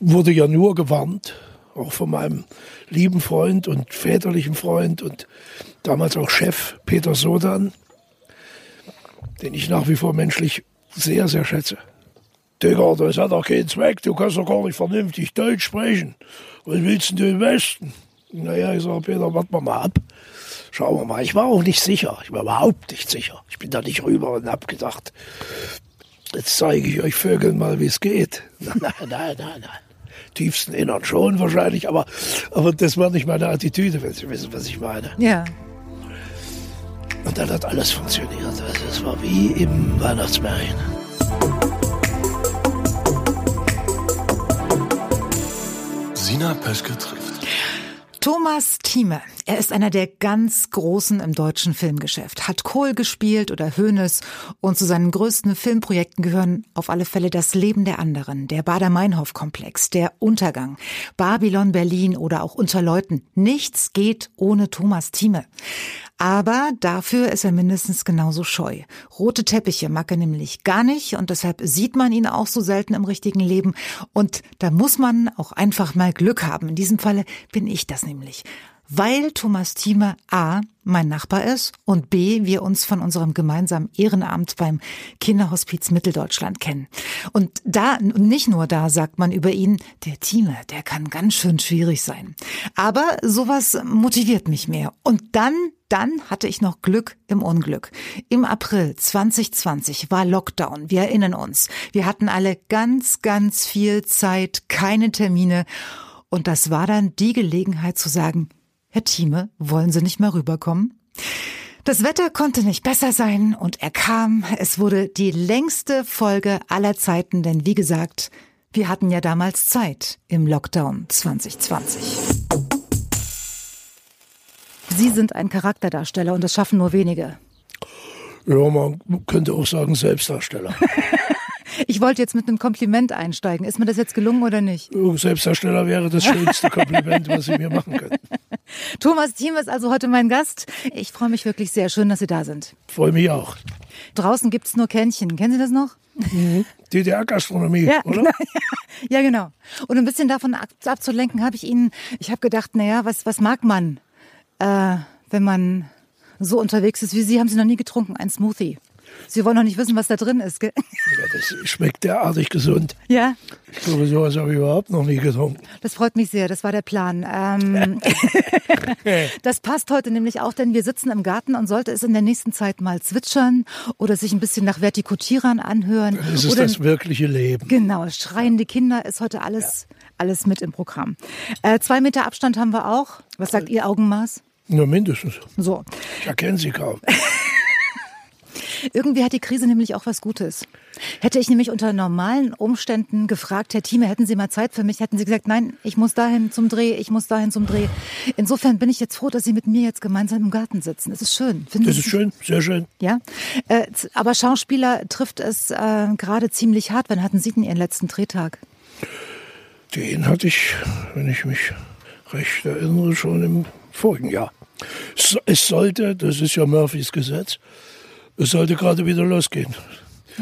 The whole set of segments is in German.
wurde ja nur gewarnt, auch von meinem lieben Freund und väterlichen Freund und damals auch Chef Peter Sodan, den ich nach wie vor menschlich sehr, sehr schätze. Digga, das hat doch keinen Zweck, du kannst doch gar nicht vernünftig Deutsch sprechen. Was willst du im Westen? Naja, ich sage, Peter, warten wir mal ab. Schauen wir mal. Ich war auch nicht sicher. Ich war überhaupt nicht sicher. Ich bin da nicht rüber und hab gedacht, jetzt zeige ich euch Vögeln mal, wie es geht. Nein, nein, nein, nein. Tiefsten Innern schon wahrscheinlich, aber, aber das war nicht meine Attitüde, wenn Sie wissen, was ich meine. Ja. Und dann hat alles funktioniert. Also es war wie im Weihnachtsmärchen. Sina Peschke trifft. Thomas Thieme, er ist einer der ganz Großen im deutschen Filmgeschäft, hat Kohl gespielt oder Hoeneß und zu seinen größten Filmprojekten gehören auf alle Fälle Das Leben der anderen, der Bader-Meinhof-Komplex, der Untergang, Babylon Berlin oder auch Unterleuten. Nichts geht ohne Thomas Thieme. Aber dafür ist er mindestens genauso scheu. Rote Teppiche mag er nämlich gar nicht und deshalb sieht man ihn auch so selten im richtigen Leben. Und da muss man auch einfach mal Glück haben. In diesem Falle bin ich das nämlich. Weil Thomas Thieme A. mein Nachbar ist und B. wir uns von unserem gemeinsamen Ehrenamt beim Kinderhospiz Mitteldeutschland kennen. Und da, nicht nur da, sagt man über ihn, der Thieme, der kann ganz schön schwierig sein. Aber sowas motiviert mich mehr. Und dann dann hatte ich noch Glück im Unglück. Im April 2020 war Lockdown. Wir erinnern uns. Wir hatten alle ganz, ganz viel Zeit, keine Termine. Und das war dann die Gelegenheit zu sagen, Herr Thieme, wollen Sie nicht mehr rüberkommen? Das Wetter konnte nicht besser sein und er kam. Es wurde die längste Folge aller Zeiten, denn wie gesagt, wir hatten ja damals Zeit im Lockdown 2020. Sie sind ein Charakterdarsteller und das schaffen nur wenige. Ja, man könnte auch sagen Selbstdarsteller. Ich wollte jetzt mit einem Kompliment einsteigen. Ist mir das jetzt gelungen oder nicht? Selbstdarsteller wäre das schönste Kompliment, was Sie mir machen können. Thomas Thiem ist also heute mein Gast. Ich freue mich wirklich sehr. Schön, dass Sie da sind. Freue mich auch. Draußen gibt es nur Kännchen. Kennen Sie das noch? Mhm. DDR-Gastronomie, ja, oder? Genau, ja, genau. Und ein bisschen davon abzulenken, habe ich Ihnen, ich habe gedacht, naja, was, was mag man, äh, wenn man so unterwegs ist wie Sie? Haben Sie noch nie getrunken? Ein Smoothie. Sie wollen noch nicht wissen, was da drin ist, gell? Ja, das schmeckt derartig gesund. Ja. Ich glaube, sowas habe ich überhaupt noch nie getrunken. Das freut mich sehr, das war der Plan. Ähm, das passt heute nämlich auch, denn wir sitzen im Garten und sollte es in der nächsten Zeit mal zwitschern oder sich ein bisschen nach Vertikutierern anhören. Das ist oder, das wirkliche Leben. Genau, schreiende Kinder ist heute alles, ja. alles mit im Programm. Äh, zwei Meter Abstand haben wir auch. Was sagt Ihr Augenmaß? Nur mindestens. So. Ich erkenne Sie kaum. Irgendwie hat die Krise nämlich auch was Gutes. Hätte ich nämlich unter normalen Umständen gefragt, Herr Thieme, hätten Sie mal Zeit für mich, hätten Sie gesagt, nein, ich muss dahin zum Dreh, ich muss dahin zum Dreh. Insofern bin ich jetzt froh, dass Sie mit mir jetzt gemeinsam im Garten sitzen. Es ist schön. Finden das ist schön, sehr schön. Ja, äh, aber Schauspieler trifft es äh, gerade ziemlich hart. Wann hatten Sie denn Ihren letzten Drehtag? Den hatte ich, wenn ich mich recht erinnere, schon im vorigen Jahr. Es sollte, das ist ja Murphys Gesetz, es sollte gerade wieder losgehen.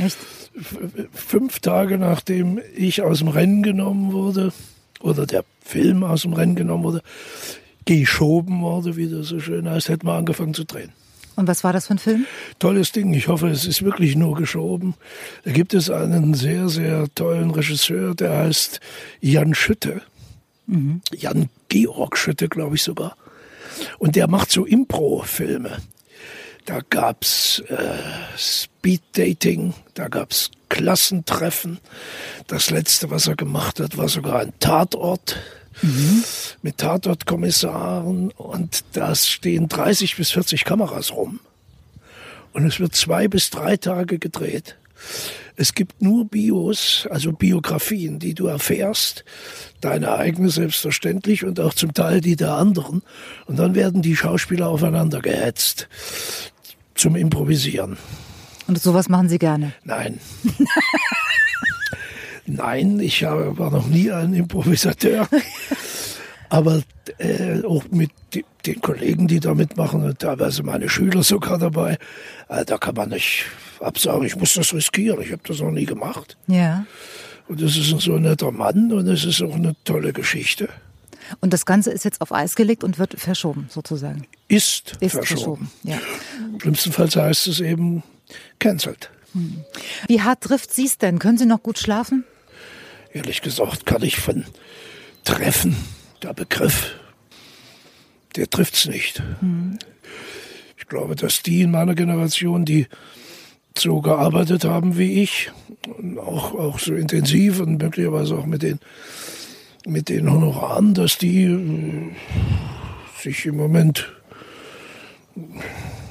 Echt? Fünf Tage nachdem ich aus dem Rennen genommen wurde, oder der Film aus dem Rennen genommen wurde, geschoben wurde, wie das so schön heißt, hätten wir angefangen zu drehen. Und was war das für ein Film? Tolles Ding. Ich hoffe, es ist wirklich nur geschoben. Da gibt es einen sehr, sehr tollen Regisseur, der heißt Jan Schütte. Mhm. Jan Georg Schütte, glaube ich sogar. Und der macht so Impro-Filme. Da gab's äh, Speed-Dating, da gab's Klassentreffen. Das letzte, was er gemacht hat, war sogar ein Tatort mhm. mit Tatortkommissaren. Und da stehen 30 bis 40 Kameras rum. Und es wird zwei bis drei Tage gedreht. Es gibt nur Bios, also Biografien, die du erfährst, deine eigene selbstverständlich und auch zum Teil die der anderen. Und dann werden die Schauspieler aufeinander gehetzt zum Improvisieren. Und sowas machen Sie gerne? Nein. Nein, ich war noch nie ein Improvisateur. Aber äh, auch mit den Kollegen, die da mitmachen, und teilweise meine Schüler sogar dabei, äh, da kann man nicht absagen, ich muss das riskieren. Ich habe das noch nie gemacht. Ja. Und es ist ein so netter Mann und es ist auch eine tolle Geschichte. Und das Ganze ist jetzt auf Eis gelegt und wird verschoben, sozusagen. Ist, Ist verschoben. verschoben, ja. Schlimmstenfalls heißt es eben cancelled. Wie hart trifft Sie es denn? Können Sie noch gut schlafen? Ehrlich gesagt kann ich von Treffen, der Begriff, der trifft's nicht. Ich glaube, dass die in meiner Generation, die so gearbeitet haben wie ich, und auch, auch so intensiv und möglicherweise auch mit den, mit den Honoraren, dass die äh, sich im Moment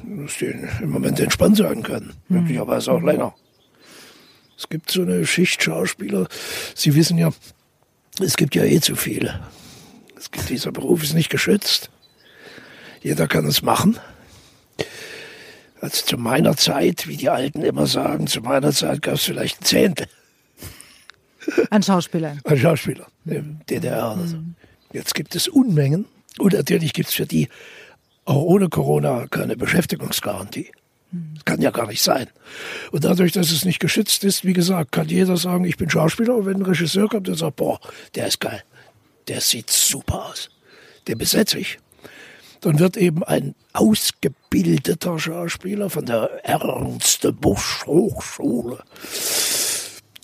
dass die im Moment entspannt sein können, möglicherweise auch länger. Es gibt so eine Schicht Schauspieler, Sie wissen ja, es gibt ja eh zu viele. Es gibt, dieser Beruf ist nicht geschützt. Jeder kann es machen. Also zu meiner Zeit, wie die Alten immer sagen, zu meiner Zeit gab es vielleicht ein Zehntel An Schauspielern. an Schauspielern im DDR. Also. Jetzt gibt es Unmengen. Und natürlich gibt es für die auch ohne Corona keine Beschäftigungsgarantie. Das kann ja gar nicht sein. Und dadurch, dass es nicht geschützt ist, wie gesagt, kann jeder sagen, ich bin Schauspieler. Und wenn ein Regisseur kommt und sagt, boah, der ist geil, der sieht super aus, den besetze ich. Dann wird eben ein ausgebildeter Schauspieler von der Ernste Busch Hochschule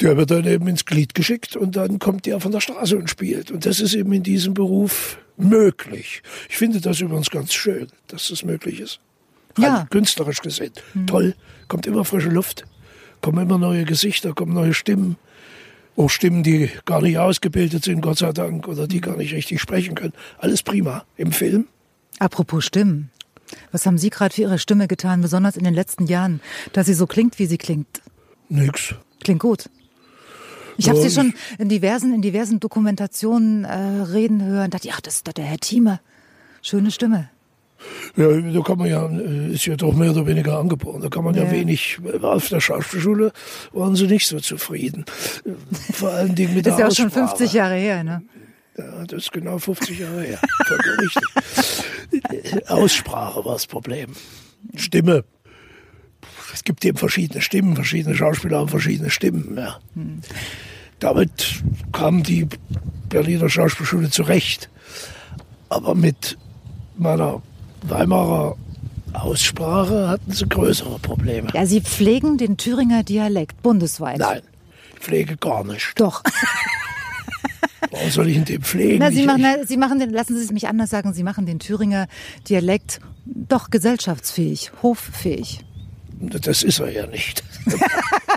der wird dann eben ins Glied geschickt und dann kommt der von der Straße und spielt. Und das ist eben in diesem Beruf möglich. Ich finde das übrigens ganz schön, dass das möglich ist. Rein Ja. künstlerisch gesehen. Toll, kommt immer frische Luft, kommen immer neue Gesichter, kommen neue Stimmen. Auch Stimmen, die gar nicht ausgebildet sind, Gott sei Dank, oder die gar nicht richtig sprechen können. Alles prima. Im Film Apropos Stimmen. Was haben Sie gerade für Ihre Stimme getan, besonders in den letzten Jahren, dass sie so klingt, wie sie klingt? nix. Klingt gut. Ich habe Ja, Sie schon in diversen, in diversen Dokumentationen äh, reden hören. Dachte, ich, ach, das ist doch der Herr Thieme. Schöne Stimme. Ja, da kann man ja, äh, ist ja doch mehr oder weniger angeboren. Da kann man ja, Ja. wenig, auf der Schauspielschule waren sie nicht so zufrieden. Äh, Vor allen Dingen mit Das ist der ja auch schon Aussprache. 50 Jahre her, ne? Ja, das ist genau 50 Jahre her. Richtig. Äh, Aussprache war das Problem. Stimme. Es gibt eben verschiedene Stimmen, verschiedene Schauspieler haben verschiedene Stimmen. Ja. Damit kam die Berliner Schauspielschule zurecht. Aber mit meiner Weimarer Aussprache hatten sie größere Probleme. Ja, Sie pflegen den Thüringer Dialekt bundesweit. Nein, ich pflege gar nicht. Doch. Warum soll ich in dem pflegen? Na, Sie machen, na, Sie machen den, lassen Sie es mich anders sagen, Sie machen den Thüringer Dialekt doch gesellschaftsfähig, hoffähig. Das ist er ja nicht.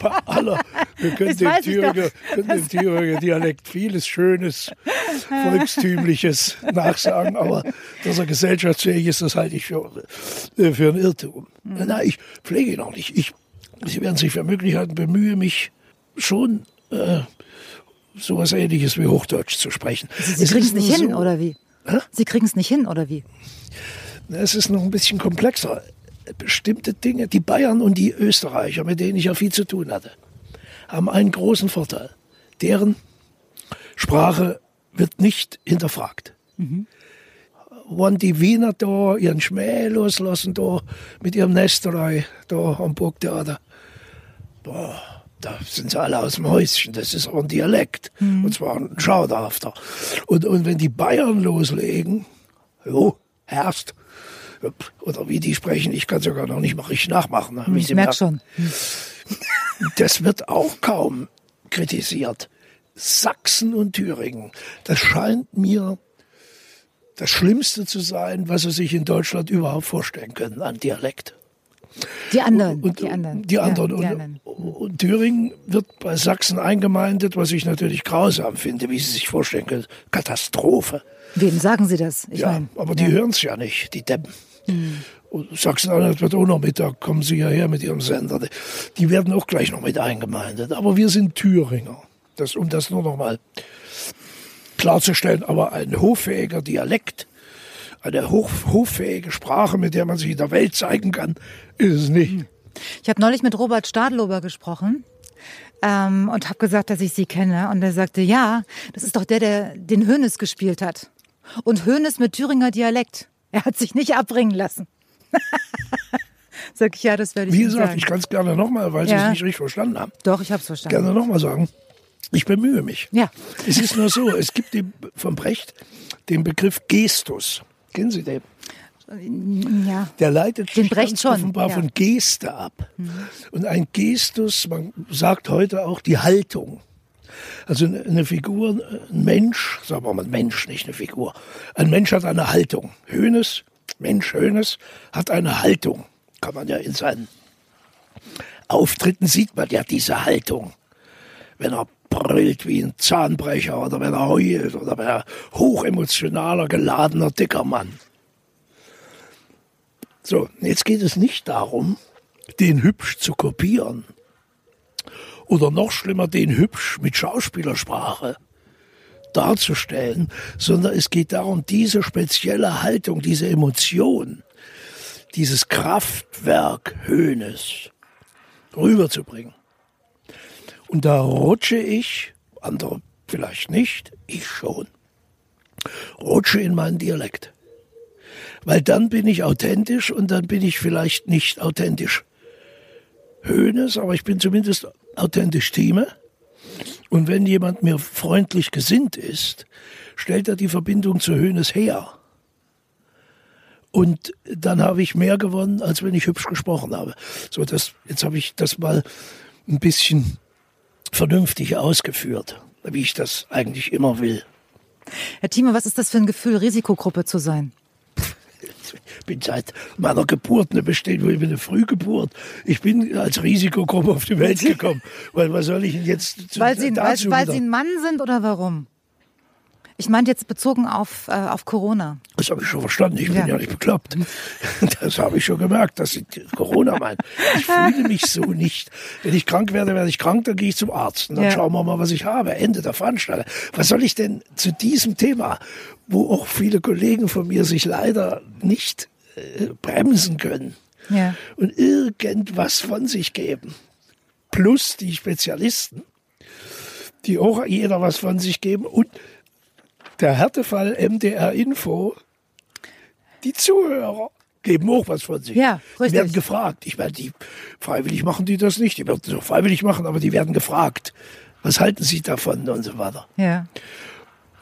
Bei aller, wir können dem, Thüringer, können dem Thüringer Dialekt vieles Schönes, Volkstümliches nachsagen, aber dass er gesellschaftsfähig ist, das halte ich für, äh, für ein Irrtum. Mhm. Nein, ich pflege ihn auch nicht. Ich, Sie werden sich für Möglichkeiten bemühe, mich schon äh, sowas ähnliches wie Hochdeutsch zu sprechen. Sie Es kriegen es nicht nur hin, so- oder wie? Hä? Sie kriegen es nicht hin, oder wie? Es ist noch ein bisschen komplexer. Bestimmte Dinge, die Bayern und die Österreicher, mit denen ich ja viel zu tun hatte, haben einen großen Vorteil. Deren Sprache wird nicht hinterfragt. Wenn die Wiener da ihren Schmäh loslassen, da mit ihrem Nesterei, da am Burgtheater, boah, da sind sie alle aus dem Häuschen. Das ist auch ein Dialekt. Und zwar ein schauderhafter. Und, und wenn die Bayern loslegen, jo, Herst, oder wie die sprechen, ich kann es ja gar noch nicht mal richtig nachmachen. ne, wie Ich Sie merke schon. Das wird auch kaum kritisiert. Sachsen und Thüringen, das scheint mir das Schlimmste zu sein, was sie sich in Deutschland überhaupt vorstellen können an Dialekt. Die anderen. Und, die anderen. Die anderen. Ja, und, die anderen. und Thüringen wird bei Sachsen eingemeindet, was ich natürlich grausam finde, wie Sie sich vorstellen können. Katastrophe. Wem sagen Sie das? Ich ja, mein, aber die ja. hören es ja nicht, die Deppen. Und Sachsen-Anhalt wird auch noch mit, da kommen sie ja her mit ihrem Sender. Die werden auch gleich noch mit eingemeindet. Aber wir sind Thüringer. Das, um das nur noch mal klarzustellen. Aber ein hoffähiger Dialekt, eine hoch, hoffähige Sprache, mit der man sich in der Welt zeigen kann, ist es nicht. Ich habe neulich mit Robert Stadlober gesprochen ähm, und habe gesagt, dass ich sie kenne. Und er sagte, ja, das ist doch der, der den Hönes gespielt hat. Und Hönes mit Thüringer Dialekt. Er hat sich nicht abbringen lassen. Sag ich, ja, das werde ich Wie gesagt, sagen. ich kann es gerne nochmal, weil Sie Ja. es nicht richtig verstanden haben. Doch, ich habe es verstanden. Gerne nochmal sagen. Ich bemühe mich. Ja. Es ist nur so, es gibt die, von Brecht den Begriff Gestus. Kennen Sie den? Ja. Der leitet Den Brecht schon, offenbar ja. von Geste ab. Und ein Gestus, man sagt heute auch die Haltung. Also eine- Figur, ein Mensch, sagen wir mal Mensch, nicht eine Figur. Ein Mensch hat eine Haltung. Hönes, Mensch Hönes, hat eine Haltung. Kann man ja in seinen Auftritten sieht man ja diese Haltung. Wenn er brüllt wie ein Zahnbrecher oder wenn er heult oder wenn er hochemotionaler, geladener, dicker Mann. So, jetzt geht es nicht darum, den hübsch zu kopieren. Oder noch schlimmer, den hübsch mit Schauspielersprache darzustellen, sondern es geht darum, diese spezielle Haltung, diese Emotion, dieses Kraftwerk Höhnes rüberzubringen. Und da rutsche ich, andere vielleicht nicht, ich schon, rutsche in meinen Dialekt. Weil dann bin ich authentisch und dann bin ich vielleicht nicht authentisch Höhnes, aber ich bin zumindest authentisch Thieme. Und wenn jemand mir freundlich gesinnt ist, stellt er die Verbindung zu Höhnes her. Und dann habe ich mehr gewonnen, als wenn ich hübsch gesprochen habe. So, das, jetzt habe ich das mal ein bisschen vernünftig ausgeführt, wie ich das eigentlich immer will. Herr Thieme, was ist das für ein Gefühl, Risikogruppe zu sein? Ich bin seit meiner Geburt eine bestehende, ich bin eine Frühgeburt. Ich bin als Risikogruppe auf die Welt gekommen. Weil was soll ich denn jetzt zu- Weil Sie, weil, dazu weil wieder- Sie ein Mann sind oder warum? Ich meinte jetzt bezogen auf, äh, auf Corona. Das habe ich schon verstanden. Ich Ja. bin ja nicht bekloppt. Das habe ich schon gemerkt, dass Sie Corona meinen. Ich fühle mich so nicht. Wenn ich krank werde, werde ich krank, dann gehe ich zum Arzt. Und dann Ja. schauen wir mal, was ich habe. Ende der Veranstaltung. Was soll ich denn zu diesem Thema, wo auch viele Kollegen von mir sich leider nicht äh, bremsen können Ja. und irgendwas von sich geben, plus die Spezialisten, die auch jeder was von sich geben und der Härtefall MDR Info, die Zuhörer geben auch was von sich. Ja, Die richtig. werden gefragt. Ich meine, die freiwillig machen die das nicht. Die werden es auch freiwillig machen, aber die werden gefragt. Was halten Sie davon und so weiter. Ja.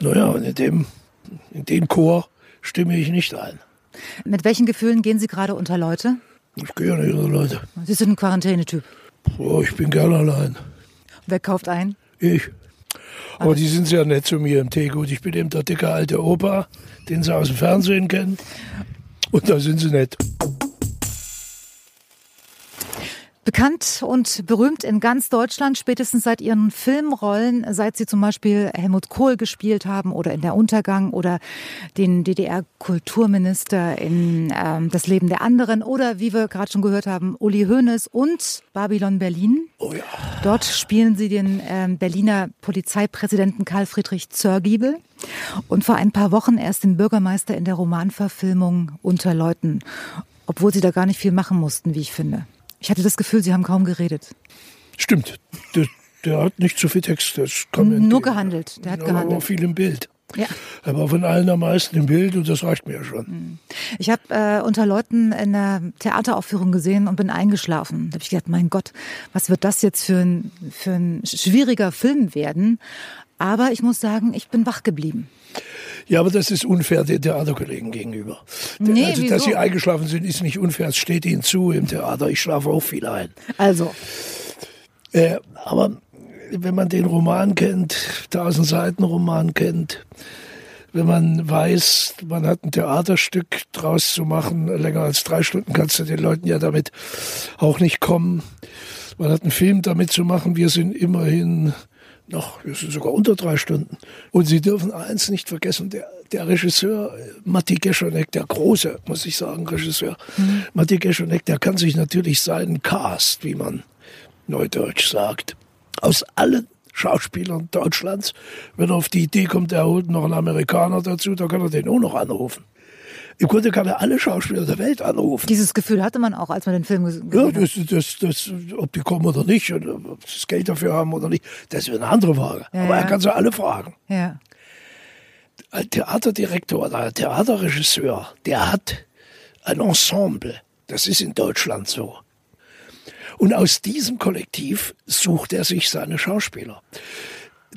Naja, und in dem, in den Chor stimme ich nicht ein. Mit welchen Gefühlen gehen Sie gerade unter Leute? Ich gehe ja nicht unter Leute. Sie sind ein Quarantänetyp. Oh, ich bin gern allein. Wer kauft ein? Ich. Aber die sind sehr nett zu mir im Teegut. Ich bin eben der dicke alte Opa, den sie aus dem Fernsehen kennen. Und da sind sie nett. Bekannt und berühmt in ganz Deutschland, spätestens seit ihren Filmrollen, seit sie zum Beispiel Helmut Kohl gespielt haben oder in Der Untergang oder den DDR-Kulturminister in ähm, Das Leben der anderen oder wie wir gerade schon gehört haben, Uli Hoeneß und Babylon Berlin. Oh ja. Dort spielen sie den ähm, Berliner Polizeipräsidenten Karl Friedrich Zörgiebel und vor ein paar Wochen erst den Bürgermeister in der Romanverfilmung Unter Leuten, obwohl sie da gar nicht viel machen mussten, wie ich finde. Ich hatte das Gefühl, sie haben kaum geredet. Stimmt. Der, der hat nicht so viel Text. Das man Nur entgegen. gehandelt. Der hat aber gehandelt. viel im Bild. Ja. Er war von allen am meisten im Bild und das reicht mir ja schon. Ich habe äh, unter Leuten in einer Theateraufführung gesehen und bin eingeschlafen. Da habe ich gedacht, mein Gott, was wird das jetzt für ein, für ein schwieriger Film werden? Aber ich muss sagen, ich bin wach geblieben. Ja, aber das ist unfair den Theaterkollegen gegenüber. Nee, also, dass wieso? sie eingeschlafen sind, ist nicht unfair. Es steht ihnen zu im Theater. Ich schlafe auch viel ein. Also, Äh, aber wenn man den Roman kennt, tausend Seiten Roman kennt, wenn man weiß, man hat ein Theaterstück draus zu machen, länger als drei Stunden kannst du den Leuten ja damit auch nicht kommen. Man hat einen Film damit zu machen, wir sind immerhin noch, wir sind sogar unter drei Stunden. Und Sie dürfen eins nicht vergessen, der, der Regisseur äh, Matti Geschonek, der große, muss ich sagen, Regisseur, Matti Geschonek, der kann sich natürlich seinen Cast, wie man neudeutsch sagt, aus allen Schauspielern Deutschlands, wenn er auf die Idee kommt, er holt noch einen Amerikaner dazu, dann kann er den auch noch anrufen. Im Grunde kann er alle Schauspieler der Welt anrufen. dieses Gefühl hatte man auch, als man den Film ges- Ja, gesehen hat. das, das, das, ob die kommen oder nicht, und ob sie das Geld dafür haben oder nicht, das ist eine andere Frage. Ja, Aber ja. er kann sie alle fragen. Ja. Ein Theaterdirektor oder ein Theaterregisseur, der hat ein Ensemble. Das ist in Deutschland so. Und aus diesem Kollektiv sucht er sich seine Schauspieler.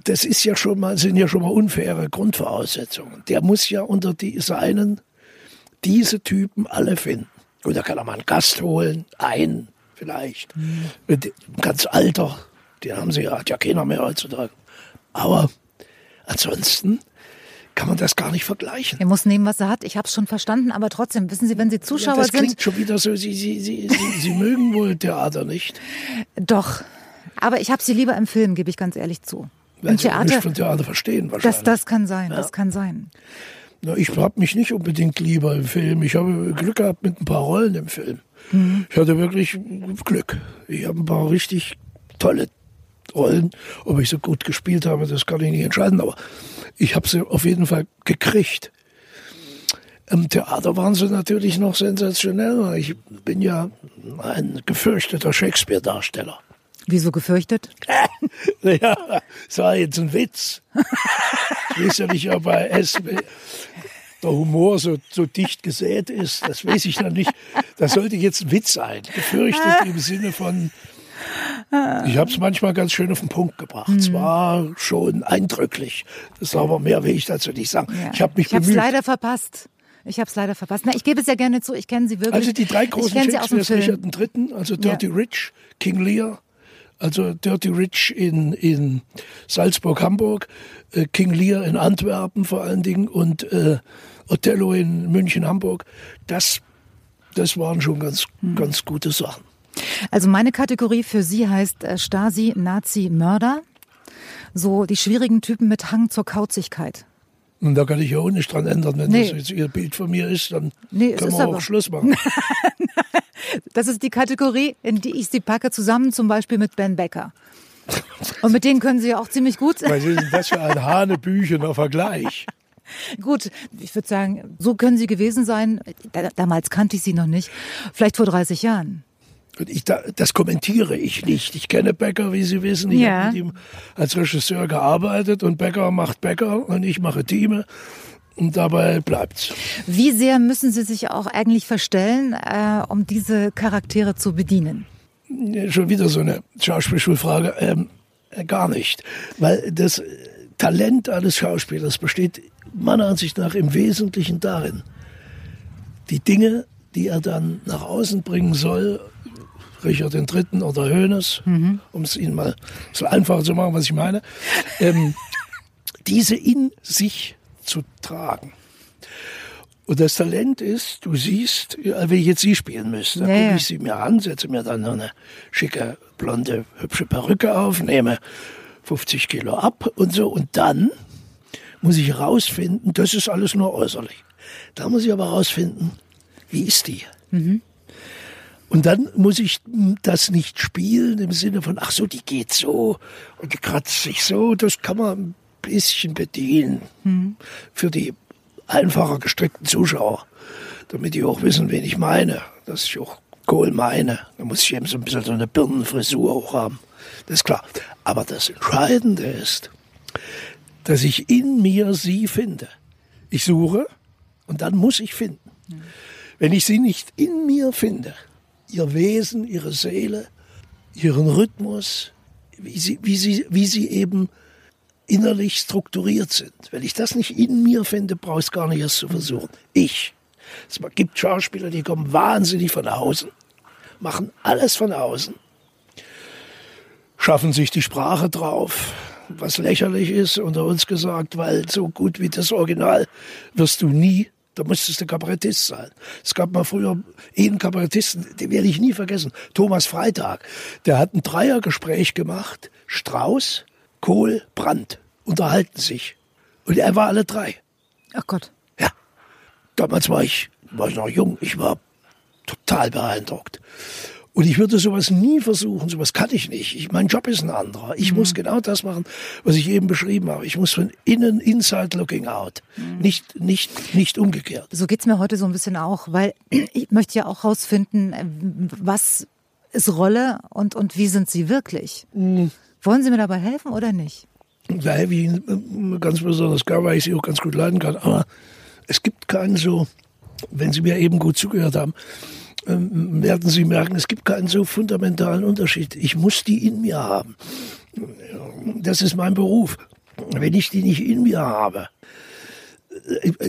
das ist ja schon mal, sind ja schon mal unfaire Grundvoraussetzungen. Der muss ja unter die, seinen diese Typen alle finden. Und da kann er mal einen Gast holen, einen vielleicht, mhm. ganz alter, den haben sie ja, hat ja keiner mehr heutzutage. Aber ansonsten kann man das gar nicht vergleichen. Er muss nehmen, was er hat. Ich habe es schon verstanden, aber trotzdem, wissen Sie, wenn Sie Zuschauer ja, das sind... Das klingt schon wieder so, Sie, Sie, Sie, Sie, Sie mögen wohl Theater nicht. Doch, aber ich habe Sie lieber im Film, gebe ich ganz ehrlich zu. Weil Im Sie Theater, nicht von Theater verstehen wahrscheinlich. Das, das kann sein, ja. das kann sein. Ich habe mich nicht unbedingt lieber im Film. Ich habe Glück gehabt mit ein paar Rollen im Film. Mhm. Ich hatte wirklich Glück. Ich habe ein paar richtig tolle Rollen. Ob ich so gut gespielt habe, das kann ich nicht entscheiden, aber ich habe sie auf jeden Fall gekriegt. Im Theater waren sie natürlich noch sensationell. Ich bin ja ein gefürchteter Shakespeare-Darsteller. Wieso gefürchtet? ja, das war jetzt ein Witz. Ich weiß ja nicht, ob bei SB der Humor so, so dicht gesät ist. Das weiß ich noch nicht. Das sollte jetzt ein Witz sein. Gefürchtet im Sinne von ich habe es manchmal ganz schön auf den Punkt gebracht. Es mhm. war schon eindrücklich. Das ist aber mehr will ich dazu nicht sagen. Ja. Ich habe mich Ich habe es leider verpasst. Ich habe es leider verpasst. Na, ich gebe es ja gerne zu. Ich kenne sie wirklich. Also die drei großen Shakespeares, Richard III., also Dirty ja. Rich, King Lear, also Dirty Rich in, in Salzburg, Hamburg, äh, King Lear in Antwerpen vor allen Dingen und äh, Othello in München, Hamburg. Das, das waren schon ganz, hm. ganz gute Sachen. Also meine Kategorie für Sie heißt äh, Stasi, Nazi, Mörder. So die schwierigen Typen mit Hang zur Kauzigkeit. Und da kann ich ja auch nicht dran ändern. Wenn nee. das jetzt Ihr Bild von mir ist, dann nee, können wir auch Schluss machen. das ist die Kategorie, in die ich Sie packe, zusammen zum Beispiel mit Ben Becker. Und mit denen können Sie ja auch ziemlich gut. Was ist denn das für ein hanebüchener Vergleich? Gut, ich würde sagen, so können Sie gewesen sein. Damals kannte ich Sie noch nicht. Vielleicht vor 30 Jahren. Ich, das kommentiere ich nicht. Ich kenne Becker, wie Sie wissen. Ich ja. habe mit ihm als Regisseur gearbeitet und Becker macht Becker und ich mache Team. Und dabei bleibt's. Wie sehr müssen Sie sich auch eigentlich verstellen, äh, um diese Charaktere zu bedienen? Schon wieder so eine Schauspielschulfrage. Ähm, äh, gar nicht. Weil das Talent eines Schauspielers besteht meiner Ansicht nach im Wesentlichen darin, die Dinge, die er dann nach außen bringen soll, Richard III. oder Hoeneß, mhm. um es Ihnen mal so einfach zu machen, was ich meine, ähm, diese in sich zu tragen. Und das Talent ist, du siehst, wenn ich jetzt sie spielen müsste, dann ja, gucke ich sie mir an, setze mir dann eine schicke, blonde, hübsche Perücke auf, nehme 50 Kilo ab und so. Und dann muss ich herausfinden, das ist alles nur äußerlich. Da muss ich aber herausfinden, wie ist die? Mhm. Und dann muss ich das nicht spielen im Sinne von, ach so, die geht so und die kratzt sich so. Das kann man ein bisschen bedienen mhm. für die einfacher gestrickten Zuschauer, damit die auch wissen, wen ich meine, dass ich auch Kohl meine. Da muss ich eben so ein bisschen so eine Birnenfrisur auch haben. Das ist klar. Aber das Entscheidende ist, dass ich in mir sie finde. Ich suche und dann muss ich finden. Mhm. Wenn ich sie nicht in mir finde, ihr Wesen, ihre Seele, ihren Rhythmus, wie sie, wie sie, wie sie eben innerlich strukturiert sind. Wenn ich das nicht in mir finde, brauche ich es gar nicht erst zu versuchen. Ich. Es gibt Schauspieler, die kommen wahnsinnig von außen, machen alles von außen, schaffen sich die Sprache drauf, was lächerlich ist, unter uns gesagt, weil so gut wie das Original wirst du nie da musstest du Kabarettist sein. Es gab mal früher einen Kabarettisten, den werde ich nie vergessen. Thomas Freitag. Der hat ein Dreiergespräch gemacht. Strauß, Kohl, Brandt unterhalten sich. Und er war alle drei. Ach Gott. Ja. Damals war ich, war ich noch jung. Ich war total beeindruckt. Und ich würde sowas nie versuchen, sowas kann ich nicht. Ich, mein Job ist ein anderer. Ich mhm. muss genau das machen, was ich eben beschrieben habe. Ich muss von innen, inside looking out. Mhm. Nicht, nicht, nicht umgekehrt. So geht's mir heute so ein bisschen auch, weil ich möchte ja auch rausfinden, was ist Rolle und, und wie sind sie wirklich? Mhm. Wollen Sie mir dabei helfen oder nicht? Da helfe ich Ihnen ganz besonders gar, weil ich Sie auch ganz gut leiden kann. Aber es gibt keinen so, wenn Sie mir eben gut zugehört haben, ähm, werden Sie merken, es gibt keinen so fundamentalen Unterschied. Ich muss die in mir haben. Das ist mein Beruf. Wenn ich die nicht in mir habe,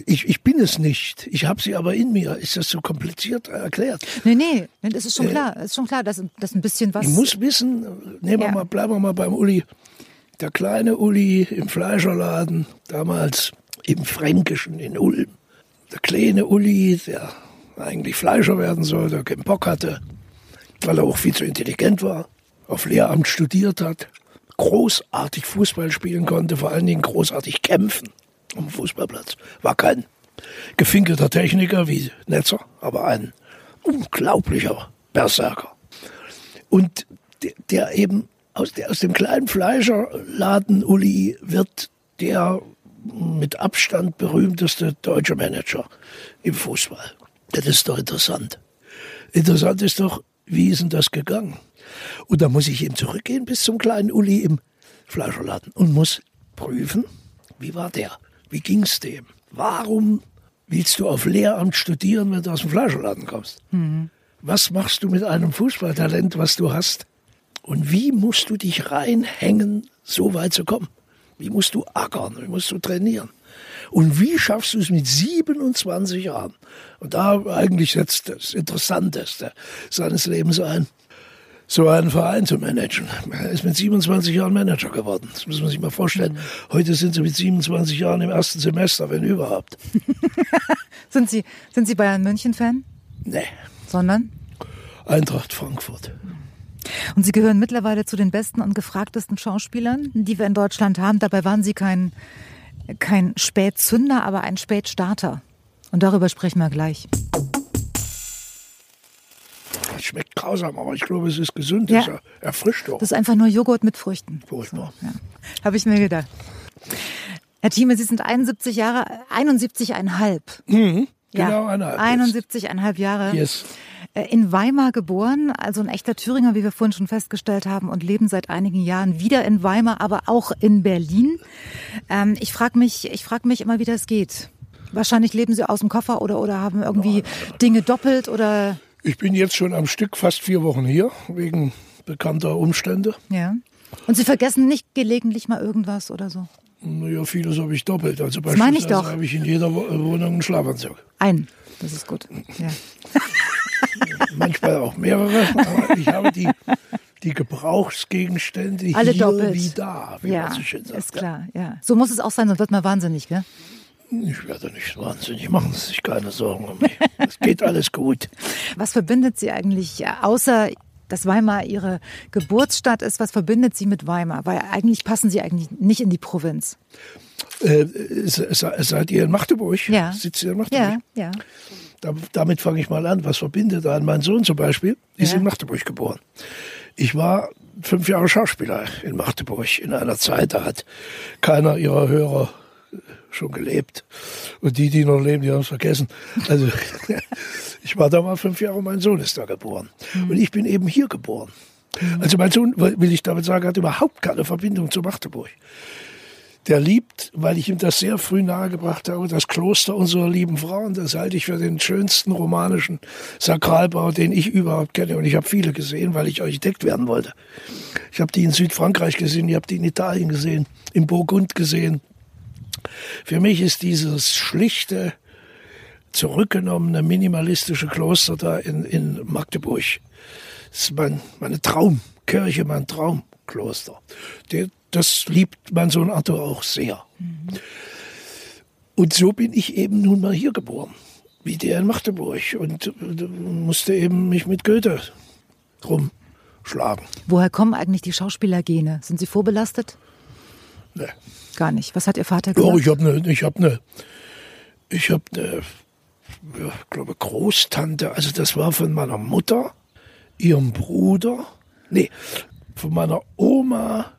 ich, ich bin es nicht. Ich habe sie aber in mir. Ist das so kompliziert erklärt? Nee, nee, das ist schon äh, klar. Das ist schon klar, dass, dass ein bisschen was. Ich muss wissen, nehmen wir ja. mal, bleiben wir mal beim Uli. Der kleine Uli im Fleischerladen, damals im Fränkischen in Ulm. Der kleine Uli, der eigentlich Fleischer werden sollte, keinen Bock hatte, weil er auch viel zu intelligent war, auf Lehramt studiert hat, großartig Fußball spielen konnte, vor allen Dingen großartig kämpfen am Fußballplatz. War kein gefinkelter Techniker wie Netzer, aber ein unglaublicher Berserker. Und der, der eben aus, der, aus dem kleinen Fleischerladen Uli wird der mit Abstand berühmteste deutsche Manager im Fußball. Das ist doch interessant. Interessant ist doch, wie ist denn das gegangen? Und da muss ich eben zurückgehen bis zum kleinen Uli im Fleischerladen und muss prüfen, wie war der? Wie ging's dem? Warum willst du auf Lehramt studieren, wenn du aus dem Fleischerladen kommst? Mhm. Was machst du mit einem Fußballtalent, was du hast? Und wie musst du dich reinhängen, so weit zu kommen? Wie musst du ackern? Wie musst du trainieren? Und wie schaffst du es mit 27 Jahren? Und da eigentlich jetzt das Interessanteste seines Lebens ein, so einen Verein zu managen. Er ist mit 27 Jahren Manager geworden. Das muss man sich mal vorstellen. Mhm. Heute sind sie mit 27 Jahren im ersten Semester, wenn überhaupt. sind Sie, sind Sie Bayern München-Fan? Nee. Sondern? Eintracht Frankfurt. Und Sie gehören mittlerweile zu den besten und gefragtesten Schauspielern, die wir in Deutschland haben. Dabei waren Sie kein, kein Spätzünder, aber ein Spätstarter. Und darüber sprechen wir gleich. Es schmeckt grausam, aber ich glaube, es ist gesund, ja. es erfrischt auch. Das ist einfach nur Joghurt mit Früchten. Furchtbar. So, ja. Habe ich mir gedacht. Herr Thieme, Sie sind 71 Jahre, 71,5. Mhm, genau, eineinhalb. 71,5 Jahre. Yes. Äh, in Weimar geboren, also ein echter Thüringer, wie wir vorhin schon festgestellt haben, und leben seit einigen Jahren wieder in Weimar, aber auch in Berlin. Ähm, ich frage mich, ich frage mich immer, wie das geht. Wahrscheinlich leben Sie aus dem Koffer oder, oder haben irgendwie Dinge doppelt oder ich bin jetzt schon am Stück fast vier Wochen hier, wegen bekannter Umstände. Ja. Und Sie vergessen nicht gelegentlich mal irgendwas oder so? Naja, vieles habe ich doppelt. Also das meine ich doch. habe ich in jeder Wohnung einen Schlafanzug. Einen, das ist gut. Ja. Manchmal auch mehrere. Aber ich habe die, die Gebrauchsgegenstände Alle hier doppelt. wie da, wie ja, man so schön sagt. ist klar. Ja. So muss es auch sein, sonst wird man wahnsinnig, gell? Ich werde nicht wahnsinnig, machen Sie sich keine Sorgen um mich. Es geht alles gut. Was verbindet Sie eigentlich, außer dass Weimar Ihre Geburtsstadt ist, was verbindet Sie mit Weimar? Weil eigentlich passen Sie eigentlich nicht in die Provinz. Äh, seid ihr in Magdeburg? Ja. Sitzt ihr in Magdeburg? Ja, ja. Da, damit fange ich mal an. Was verbindet einen? Mein Sohn zum Beispiel ist ja. in Magdeburg geboren. Ich war fünf Jahre Schauspieler in Magdeburg in einer Zeit, da hat keiner ihrer Hörer schon gelebt. Und die, die noch leben, die haben es vergessen. Also ich war da mal fünf Jahre, mein Sohn ist da geboren. Mhm. Und ich bin eben hier geboren. Mhm. Also mein Sohn, will ich damit sagen, hat überhaupt keine Verbindung zu Magdeburg. Der liebt, weil ich ihm das sehr früh nahegebracht habe, das Kloster unserer lieben Frauen. Das halte ich für den schönsten romanischen Sakralbau, den ich überhaupt kenne. Und ich habe viele gesehen, weil ich Architekt werden wollte. Ich habe die in Südfrankreich gesehen, ich habe die in Italien gesehen, in Burgund gesehen, für mich ist dieses schlichte, zurückgenommene, minimalistische Kloster da in, in Magdeburg, das ist mein, meine Traumkirche, mein Traumkloster. Das liebt mein Sohn Arthur auch sehr. Mhm. Und so bin ich eben nun mal hier geboren, wie der in Magdeburg und musste eben mich mit Goethe rumschlagen. Woher kommen eigentlich die Schauspielergene? Sind sie vorbelastet? Nee. Gar nicht. Was hat Ihr Vater gesagt? Oh, ich habe eine, ich habe eine, ich habe eine, ja, glaube Großtante. Also das war von meiner Mutter, ihrem Bruder, nee, von meiner Oma,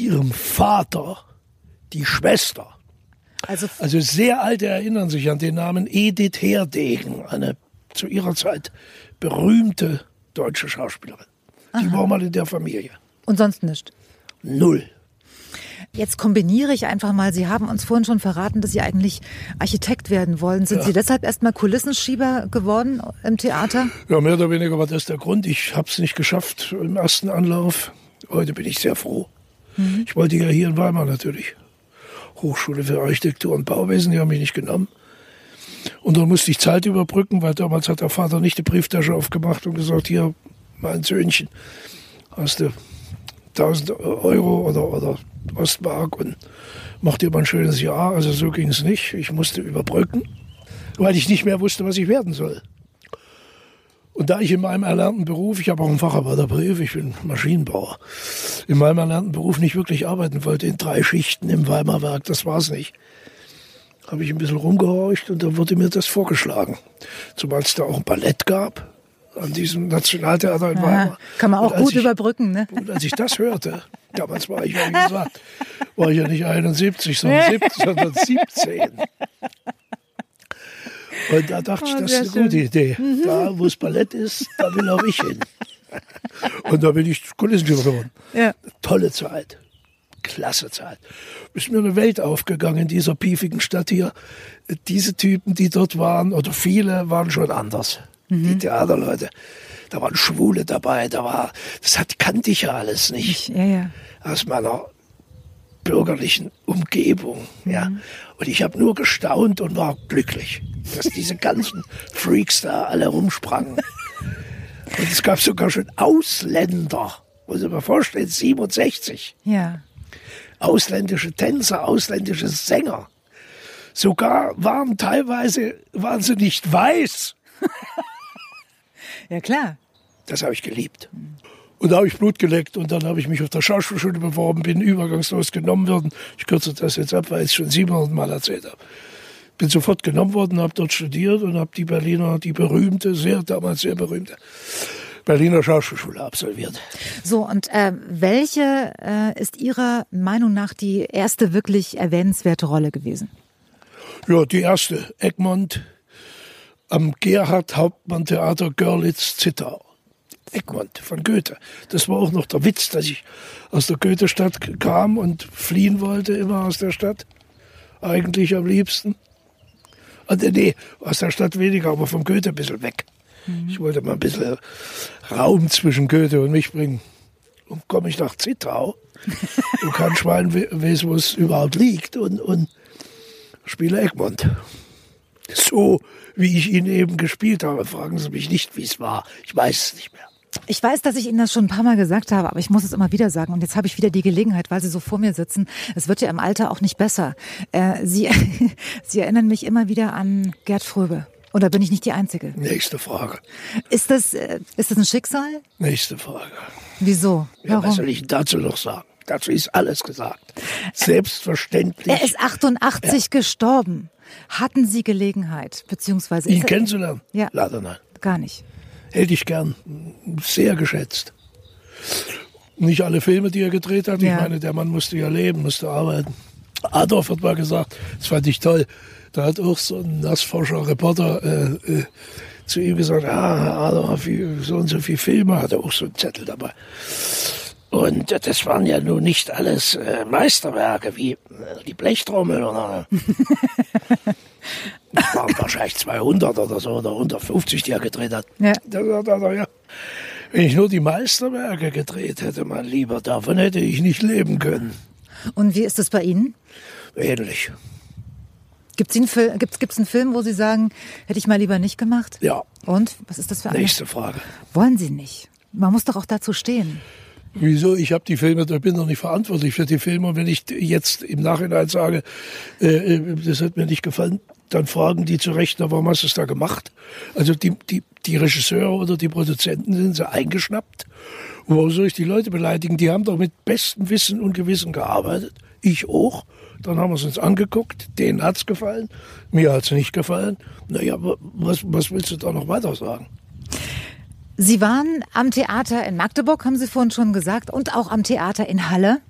ihrem Vater, die Schwester. Also, also sehr alte erinnern sich an den Namen Edith Herdegen, eine zu ihrer Zeit berühmte deutsche Schauspielerin. Die Aha. war mal in der Familie. Und sonst nicht? Null. Jetzt kombiniere ich einfach mal. Sie haben uns vorhin schon verraten, dass Sie eigentlich Architekt werden wollen. Sind ja. Sie deshalb erstmal Kulissenschieber geworden im Theater? Ja, mehr oder weniger war das der Grund. Ich habe es nicht geschafft im ersten Anlauf. Heute bin ich sehr froh. Mhm. Ich wollte ja hier in Weimar natürlich. Hochschule für Architektur und Bauwesen, die haben mich nicht genommen. Und dann musste ich Zeit überbrücken, weil damals hat der Vater nicht die Brieftasche aufgemacht und gesagt, hier, mein Söhnchen, hast du 1000 Euro oder, oder Ostmark und mach dir mal ein schönes Jahr. Also so ging es nicht. Ich musste überbrücken, weil ich nicht mehr wusste, was ich werden soll. Und da ich in meinem erlernten Beruf, ich habe auch einen Facharbeiterbrief, ich bin Maschinenbauer, in meinem erlernten Beruf nicht wirklich arbeiten wollte, in drei Schichten im Weimar Werk, das war es nicht, habe ich ein bisschen rumgehorcht und da wurde mir das vorgeschlagen. Zumal es da auch ein Ballett gab an diesem Nationaltheater in Aha, Weimar. Kann man auch gut ich, überbrücken, ne? Und als ich das hörte, damals war ich, wie gesagt, war ich ja nicht 71, sondern 17. Sondern 17. Und da dachte oh, ich, das ist eine schön. gute Idee. Mhm. Da, wo es Ballett ist, da will auch ich hin. Und da bin ich Kulissenführer geworden. Ja. Tolle Zeit. Klasse Zeit. Ist mir eine Welt aufgegangen in dieser piefigen Stadt hier. Diese Typen, die dort waren, oder viele, waren schon anders. Mhm. Die Theaterleute. Da waren Schwule dabei, da war, das hat, kannte ich ja alles nicht. Ja, ja. Aus meiner bürgerlichen Umgebung. Mhm. Ja. Und ich habe nur gestaunt und war glücklich, dass diese ganzen Freaks da alle rumsprangen. Und es gab sogar schon Ausländer, muss ich mir vorstellen, 67. Ja. Ausländische Tänzer, ausländische Sänger. Sogar waren teilweise, waren sie nicht weiß. ja, klar. Das habe ich geliebt. Und da habe ich Blut geleckt und dann habe ich mich auf der Schauspielschule beworben, bin übergangslos genommen worden. Ich kürze das jetzt ab, weil ich es schon 700 Mal erzählt habe. Bin sofort genommen worden, habe dort studiert und habe die Berliner, die berühmte, sehr damals sehr berühmte Berliner Schauspielschule absolviert. So, und äh, welche äh, ist Ihrer Meinung nach die erste wirklich erwähnenswerte Rolle gewesen? Ja, die erste. Egmont am Gerhard Hauptmann Theater Görlitz Zittau. Egmont von Goethe. Das war auch noch der Witz, dass ich aus der Goethe-Stadt kam und fliehen wollte, immer aus der Stadt. Eigentlich am liebsten. Und, ah, nee, aus der Stadt weniger, aber vom Goethe ein bisschen weg. Mhm. Ich wollte mal ein bisschen Raum zwischen Goethe und mich bringen. Und komme ich nach Zittau und kein Schwein weiß, wo es überhaupt liegt und, und spiele Egmont. So, wie ich ihn eben gespielt habe. Fragen Sie mich nicht, wie es war. Ich weiß es nicht mehr. Ich weiß, dass ich Ihnen das schon ein paar Mal gesagt habe, aber ich muss es immer wieder sagen. Und jetzt habe ich wieder die Gelegenheit, weil Sie so vor mir sitzen. Es wird ja im Alter auch nicht besser. Äh, Sie, Sie erinnern mich immer wieder an Gerd Fröbe. Oder bin ich nicht die Einzige? Nächste Frage. Ist das, äh, ist das ein Schicksal? Nächste Frage. Wieso? Ja, Warum? was soll ich dazu noch sagen? Dazu ist alles gesagt. Selbstverständlich. Er ist 88 ja. gestorben. Hatten Sie Gelegenheit, beziehungsweise... Ihn kennenzulernen? Ja. Leider nein. Gar nicht hätte ich gern sehr geschätzt. Nicht alle Filme, die er gedreht hat. Ja. Ich meine, der Mann musste ja leben, musste arbeiten. Adolf hat mal gesagt, das fand ich toll. Da hat auch so ein nassforscher Reporter äh, äh, zu ihm gesagt, ah, Adolf, so und so viele Filme, hat er auch so einen Zettel dabei. Und das waren ja nun nicht alles äh, Meisterwerke wie äh, die Blechtrommel oder waren wahrscheinlich 200 oder so oder 150, die er gedreht hat. Ja. Wenn ich nur die Meisterwerke gedreht hätte, mein Lieber, davon hätte ich nicht leben können. Und wie ist das bei Ihnen? Ähnlich. Gibt es einen, gibt's einen Film, wo Sie sagen, hätte ich mal lieber nicht gemacht? Ja. Und? Was ist das für eine? Nächste Frage. Wollen Sie nicht? Man muss doch auch dazu stehen. Wieso? Ich habe die Filme, ich bin doch nicht verantwortlich für die Filme. Und wenn ich jetzt im Nachhinein sage, äh, äh das hat mir nicht gefallen, dann fragen die zu Recht, warum hast du es da gemacht? Also die, die, die Regisseure oder die Produzenten sind so eingeschnappt. Und warum soll ich die Leute beleidigen? Die haben doch mit bestem Wissen und Gewissen gearbeitet. Ich auch. Dann haben wir es uns angeguckt. Denen hat's gefallen. Mir hat's nicht gefallen. Naja, was, was willst du da noch weiter sagen? Sie waren am Theater in Magdeburg, haben Sie vorhin schon gesagt, und auch am Theater in Halle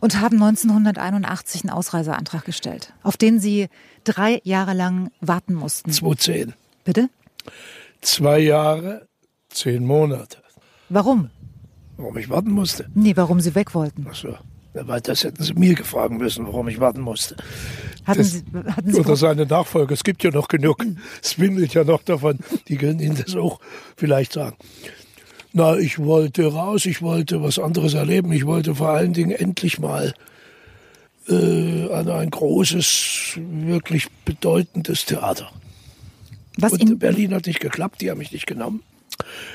und haben 1981 einen Ausreiseantrag gestellt, auf den Sie drei Jahre lang warten mussten. 2010. Bitte? Zwei Jahre, zehn Monate. Warum? Warum ich warten musste? Nee, warum Sie weg wollten. Ach so. Ja, weil das hätten Sie mir gefragen müssen, warum ich warten musste. Hatten das, Sie, hatten Sie oder seine Nachfolger. Es gibt ja noch genug. Es wimmelt ja noch davon. Die können Ihnen das auch vielleicht sagen. Na, ich wollte raus, ich wollte was anderes erleben. Ich wollte vor allen Dingen endlich mal äh, an ein großes, wirklich bedeutendes Theater. Was Und in Berlin hat nicht geklappt, die haben mich nicht genommen.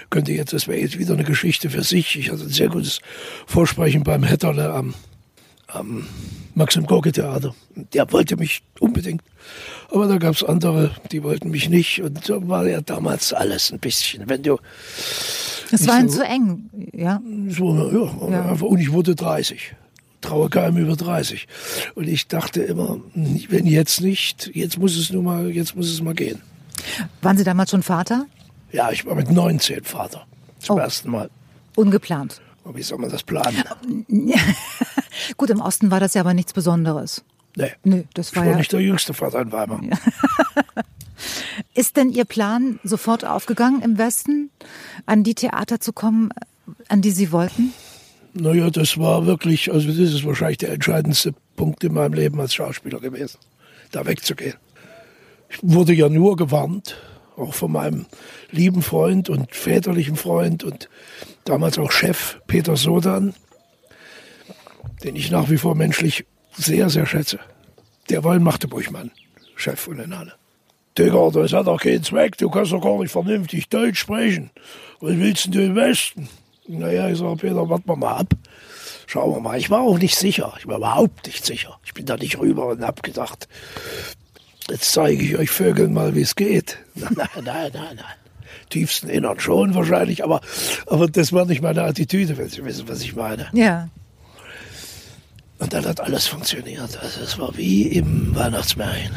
Könnte jetzt, das wäre jetzt wieder eine Geschichte für sich. Ich hatte ein sehr gutes Vorsprechen beim Hetterle am, am Maxim Gorki Theater. Der wollte mich unbedingt. Aber da gab es andere, die wollten mich nicht. Und so war ja damals alles ein bisschen. Wenn du. Es war so, zu eng, ja. So, ja, ja. Und ich wurde 30 traue keinem über 30. Und ich dachte immer, wenn jetzt nicht, jetzt muss es nur mal, jetzt muss es mal gehen. Waren Sie damals schon Vater? Ja, ich war mit 19 Vater. Zum oh. ersten Mal. Ungeplant. Wie soll man das planen? Gut, im Osten war das ja aber nichts Besonderes. Nee. nee das war ich war ja nicht der jüngste Vater in Weimar. Ist denn Ihr Plan sofort aufgegangen, im Westen an die Theater zu kommen, an die Sie wollten? Naja, das war wirklich, also das ist wahrscheinlich der entscheidendste Punkt in meinem Leben als Schauspieler gewesen, da wegzugehen. Ich wurde ja nur gewarnt, auch von meinem lieben Freund und väterlichen Freund und damals auch Chef Peter Sodan, den ich nach wie vor menschlich sehr, sehr schätze. Der war ein Magdeburg-Mann, Chef von den Halle. Digga, das hat doch keinen Zweck, du kannst doch gar nicht vernünftig Deutsch sprechen. Was willst du im Westen? Naja, ich sage, Peter, warten wir mal ab. Schauen wir mal. Ich war auch nicht sicher. Ich war überhaupt nicht sicher. Ich bin da nicht rüber und hab gedacht, Jetzt zeige ich euch Vögeln mal, wie es geht. Nein, nein, nein, nein. Tiefsten Innern schon wahrscheinlich, aber, aber das war nicht meine Attitüde, wenn Sie wissen, was ich meine. Ja. Und dann hat alles funktioniert. Also es war wie im Weihnachtsmärchen.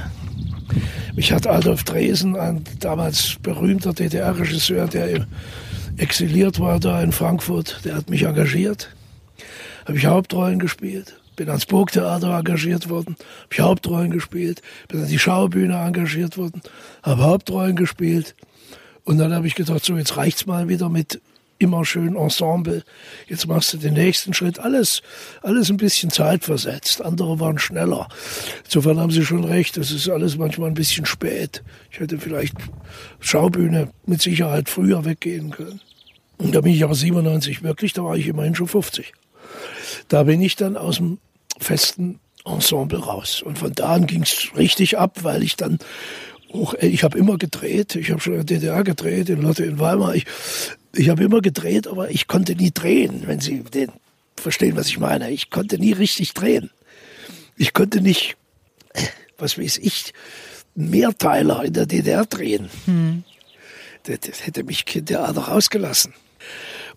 Mich hat Adolf Dresen, ein damals berühmter DDR-Regisseur, der exiliert war da in Frankfurt, der hat mich engagiert. Habe ich Hauptrollen gespielt bin ans Burgtheater engagiert worden, habe ich Hauptrollen gespielt, bin an die Schaubühne engagiert worden, habe Hauptrollen gespielt. Und dann habe ich gedacht, so jetzt reicht's mal wieder mit immer schön Ensemble. Jetzt machst du den nächsten Schritt. Alles, alles ein bisschen zeitversetzt. Andere waren schneller. Insofern haben Sie schon recht. Das ist alles manchmal ein bisschen spät. Ich hätte vielleicht Schaubühne mit Sicherheit früher weggehen können. Und da bin ich aber 97 wirklich, da war ich immerhin schon 50. Da bin ich dann aus dem festen Ensemble raus. Und von da an ging es richtig ab, weil ich dann auch, ich habe immer gedreht, ich habe schon in der DDR gedreht, in Lotte in Weimar. Ich, ich habe immer gedreht, aber ich konnte nie drehen, wenn Sie den verstehen, was ich meine. Ich konnte nie richtig drehen. Ich konnte nicht, was weiß ich, Mehrteiler in der DDR drehen. Hm. Das, das hätte mich Theater rausgelassen.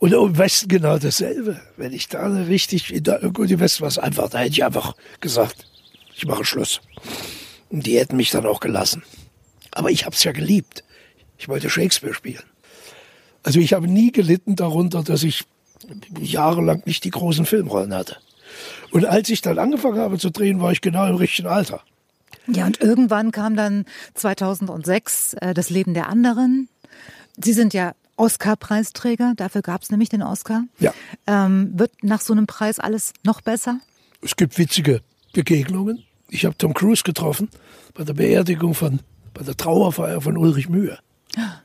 Und im Westen genau dasselbe. Wenn ich da richtig, da, gut, im Westen war es einfach, da hätte ich einfach gesagt, ich mache Schluss. Und die hätten mich dann auch gelassen. Aber ich habe es ja geliebt. Ich wollte Shakespeare spielen. Also ich habe nie gelitten darunter, dass ich jahrelang nicht die großen Filmrollen hatte. Und als ich dann angefangen habe zu drehen, war ich genau im richtigen Alter. Ja, und irgendwann kam dann 2006 äh, das Leben der anderen. Sie sind ja Oscar-Preisträger, dafür gab es nämlich den Oscar. Ja. Ähm, wird nach so einem Preis alles noch besser? Es gibt witzige Begegnungen. Ich habe Tom Cruise getroffen bei der Beerdigung von, bei der Trauerfeier von Ulrich Mühe. Ah.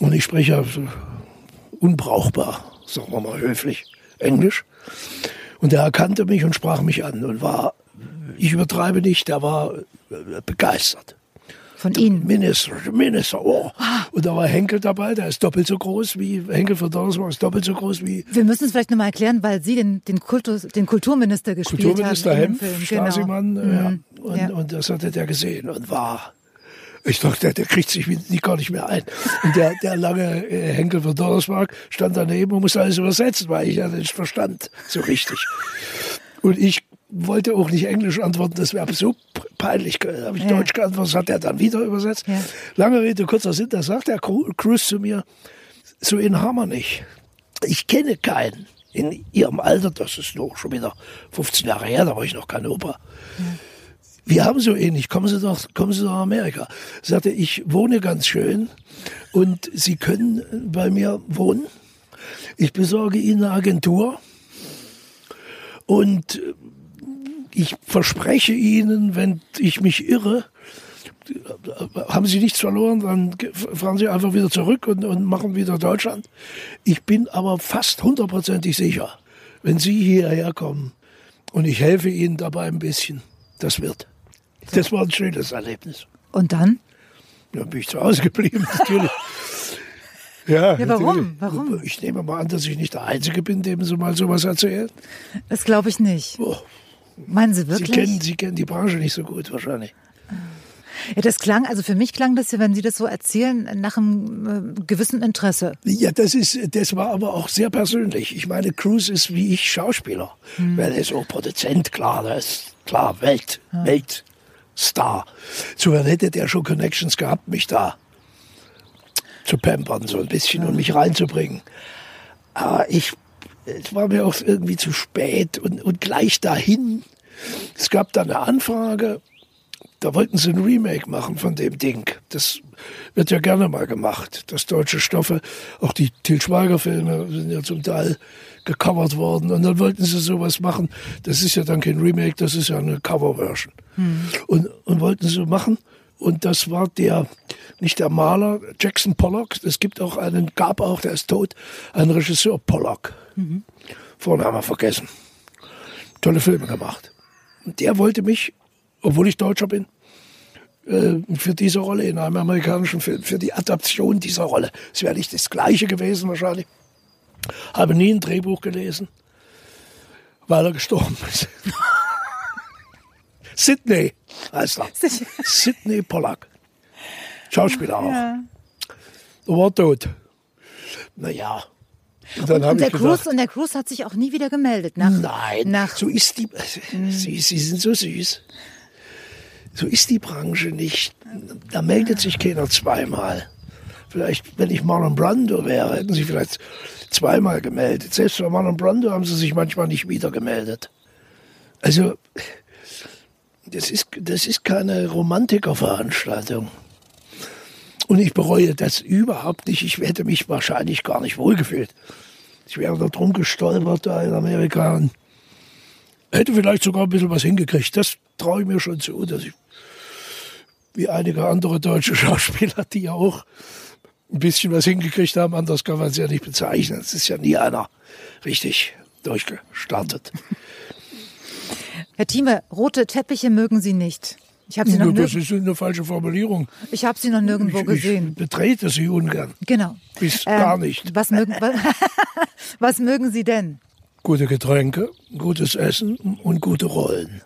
Und ich spreche also unbrauchbar, sagen wir mal höflich, Englisch. Und er erkannte mich und sprach mich an und war, ich übertreibe nicht, der war begeistert. Von Ihnen? Minister, Minister, oh. Ah. Und da war Henkel dabei, der ist doppelt so groß wie, Henkel von Donnersmarck ist doppelt so groß wie. Wir müssen es vielleicht nochmal erklären, weil Sie den, den, Kultur, den Kulturminister gespielt Kulturminister haben. Kulturminister Hempf, Stasimann, genau. ja. Mhm. Und, ja. und das hatte der gesehen und war ich dachte, der, der kriegt sich gar nicht mehr ein. Und der, der lange äh, Henkel von Donnersmarck stand daneben und musste alles übersetzen, weil ich ja nicht verstand so richtig. Und ich wollte auch nicht Englisch antworten, das wäre so peinlich. Habe ich ja. Deutsch geantwortet, das hat er dann wieder übersetzt. Ja. Lange Rede, kurzer Sinn, da sagt der Cruz zu mir, so in haben wir nicht. Ich kenne keinen in ihrem Alter, das ist noch schon wieder 15 Jahre her, da war ich noch kein Opa. Ja. Wir haben so ähnlich, kommen Sie doch, kommen Sie doch nach Amerika. Sagte, ich wohne ganz schön und Sie können bei mir wohnen. Ich besorge Ihnen eine Agentur und ich verspreche Ihnen, wenn ich mich irre, haben Sie nichts verloren, dann fahren Sie einfach wieder zurück und, und machen wieder Deutschland. Ich bin aber fast hundertprozentig sicher, wenn Sie hierher kommen und ich helfe Ihnen dabei ein bisschen, das wird. Das war ein schönes Erlebnis. Und dann? Ja, bin ich zu Hause geblieben, natürlich. Ja, ja warum? warum? Ich nehme mal an, dass ich nicht der Einzige bin, dem Sie mal sowas erzählen. Das glaube ich nicht. Oh. Meinen Sie wirklich? Sie kennen, Sie kennen die Branche nicht so gut wahrscheinlich. Ja, das klang, also für mich klang das, wenn Sie das so erzählen, nach einem äh, gewissen Interesse. Ja, das ist, das war aber auch sehr persönlich. Ich meine, Cruz ist wie ich Schauspieler, hm. weil er ist auch Produzent, klar, der ist klar Welt, ja. Weltstar. So hätte der schon Connections gehabt, mich da zu pampern so ein bisschen ja. und mich reinzubringen. Aber ich, es war mir auch irgendwie zu spät und, und gleich dahin. Es gab da eine Anfrage, da wollten sie ein Remake machen von dem Ding. Das wird ja gerne mal gemacht, dass deutsche Stoffe, auch die Til Schweiger-Filme sind ja zum Teil gecovert worden. Und dann wollten sie sowas machen. Das ist ja dann kein Remake, das ist ja eine Coverversion. Hm. Und, und wollten sie machen. Und das war der, nicht der Maler, Jackson Pollock. Es gibt auch einen, gab auch, der ist tot, einen Regisseur Pollock. Mhm. Vorname vergessen. Tolle Filme gemacht. Und der wollte mich, obwohl ich Deutscher bin, äh, für diese Rolle in einem amerikanischen Film, für die Adaption dieser Rolle. Es wäre nicht das Gleiche gewesen wahrscheinlich. Habe nie ein Drehbuch gelesen, weil er gestorben ist. Sydney heißt er. Sydney Pollack. Schauspieler auch. Ja. Er war tot. Naja. Und, und, der Cruz und der Cruz hat sich auch nie wieder gemeldet. Nach, Nein, nach so ist die. Mhm. Sie, sie sind so süß. So ist die Branche nicht. Da meldet sich keiner zweimal. Vielleicht, wenn ich Marlon Brando wäre, hätten sie vielleicht zweimal gemeldet. Selbst bei Marlon Brando haben sie sich manchmal nicht wieder gemeldet. Also, das ist, das ist keine Romantikerveranstaltung. Und ich bereue das überhaupt nicht. Ich hätte mich wahrscheinlich gar nicht wohlgefühlt. Ich wäre da drum gestolpert da in Amerika und hätte vielleicht sogar ein bisschen was hingekriegt. Das traue ich mir schon zu, dass ich, wie einige andere deutsche Schauspieler, die ja auch ein bisschen was hingekriegt haben, anders kann man es ja nicht bezeichnen. Es ist ja nie einer richtig durchgestartet. Herr Thieme, rote Teppiche mögen Sie nicht. Ich habe sie noch Das ist eine falsche Formulierung. Ich habe sie noch nirgendwo ich, gesehen. Ich betrete sie ungern. Genau. Bis ähm, gar nicht. Was mögen, was mögen Sie denn? Gute Getränke, gutes Essen und gute Rollen.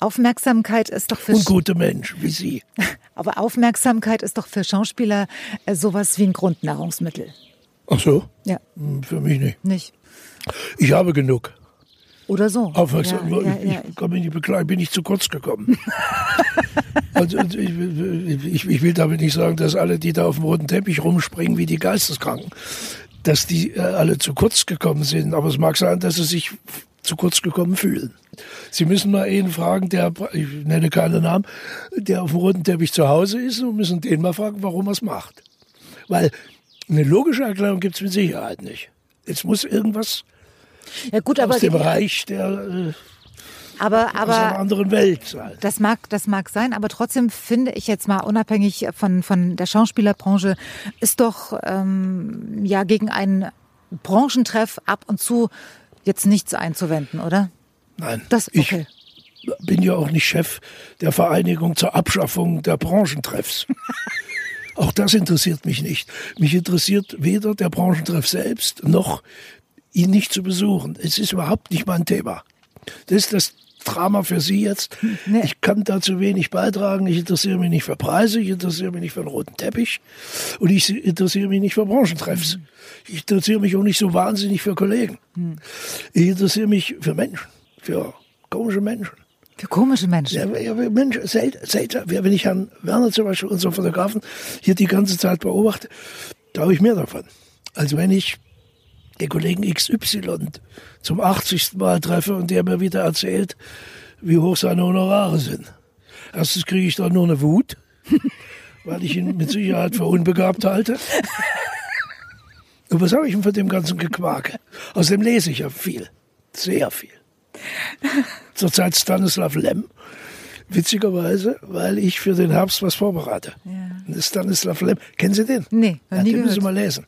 Aufmerksamkeit ist doch für und gute Menschen wie Sie. Aber Aufmerksamkeit ist doch für Schauspieler äh, sowas wie ein Grundnahrungsmittel. Ach so? Ja. Hm, für mich nicht. Nicht. Ich habe genug. Oder so. Aufmerksam. Ja, ja, ja. Ich kann mich nicht beklagen, bin nicht zu kurz gekommen. also, ich, ich, ich, will damit nicht sagen, dass alle, die da auf dem roten Teppich rumspringen wie die Geisteskranken, dass die äh, alle zu kurz gekommen sind. Aber es mag sein, dass sie sich zu kurz gekommen fühlen. Sie müssen mal einen fragen, der, ich nenne keinen Namen, der auf dem roten Teppich zu Hause ist und müssen den mal fragen, warum er es macht. Weil eine logische Erklärung gibt es mit Sicherheit nicht. Es muss irgendwas ja, gut, aber aus dem Reich der äh, aber, aber, aus einer anderen Welt sein. Das mag, das mag sein, aber trotzdem finde ich jetzt mal unabhängig von, von der Schauspielerbranche, ist doch ähm, ja gegen einen Branchentreff ab und zu jetzt nichts einzuwenden, oder? Nein. Das, okay. Ich bin ja auch nicht Chef der Vereinigung zur Abschaffung der Branchentreffs. auch das interessiert mich nicht. Mich interessiert weder der Branchentreff selbst noch ihn nicht zu besuchen. Es ist überhaupt nicht mein Thema. Das ist das Drama für Sie jetzt. Nee. Ich kann dazu wenig beitragen. Ich interessiere mich nicht für Preise, ich interessiere mich nicht für einen roten Teppich und ich interessiere mich nicht für Branchentreffs. Mhm. Ich interessiere mich auch nicht so wahnsinnig für Kollegen. Mhm. Ich interessiere mich für Menschen, für komische Menschen. Für komische Menschen? Ja, ja Menschen, selten, selten, wenn ich Herrn Werner zum Beispiel, unseren Fotografen, hier die ganze Zeit beobachte, da habe ich mehr davon. Als wenn ich den Kollegen XY zum 80. Mal treffe und der mir wieder erzählt, wie hoch seine Honorare sind. Erstens kriege ich da nur eine Wut, weil ich ihn mit Sicherheit für unbegabt halte. Und was habe ich denn von dem ganzen Gequake? Außerdem lese ich ja viel, sehr viel. Zurzeit Stanislav Lem, Witzigerweise, weil ich für den Herbst was vorbereite. Ja. Stanislav Lem. Kennen Sie den? Nee, ja, nie den gehört. müssen Sie mal lesen.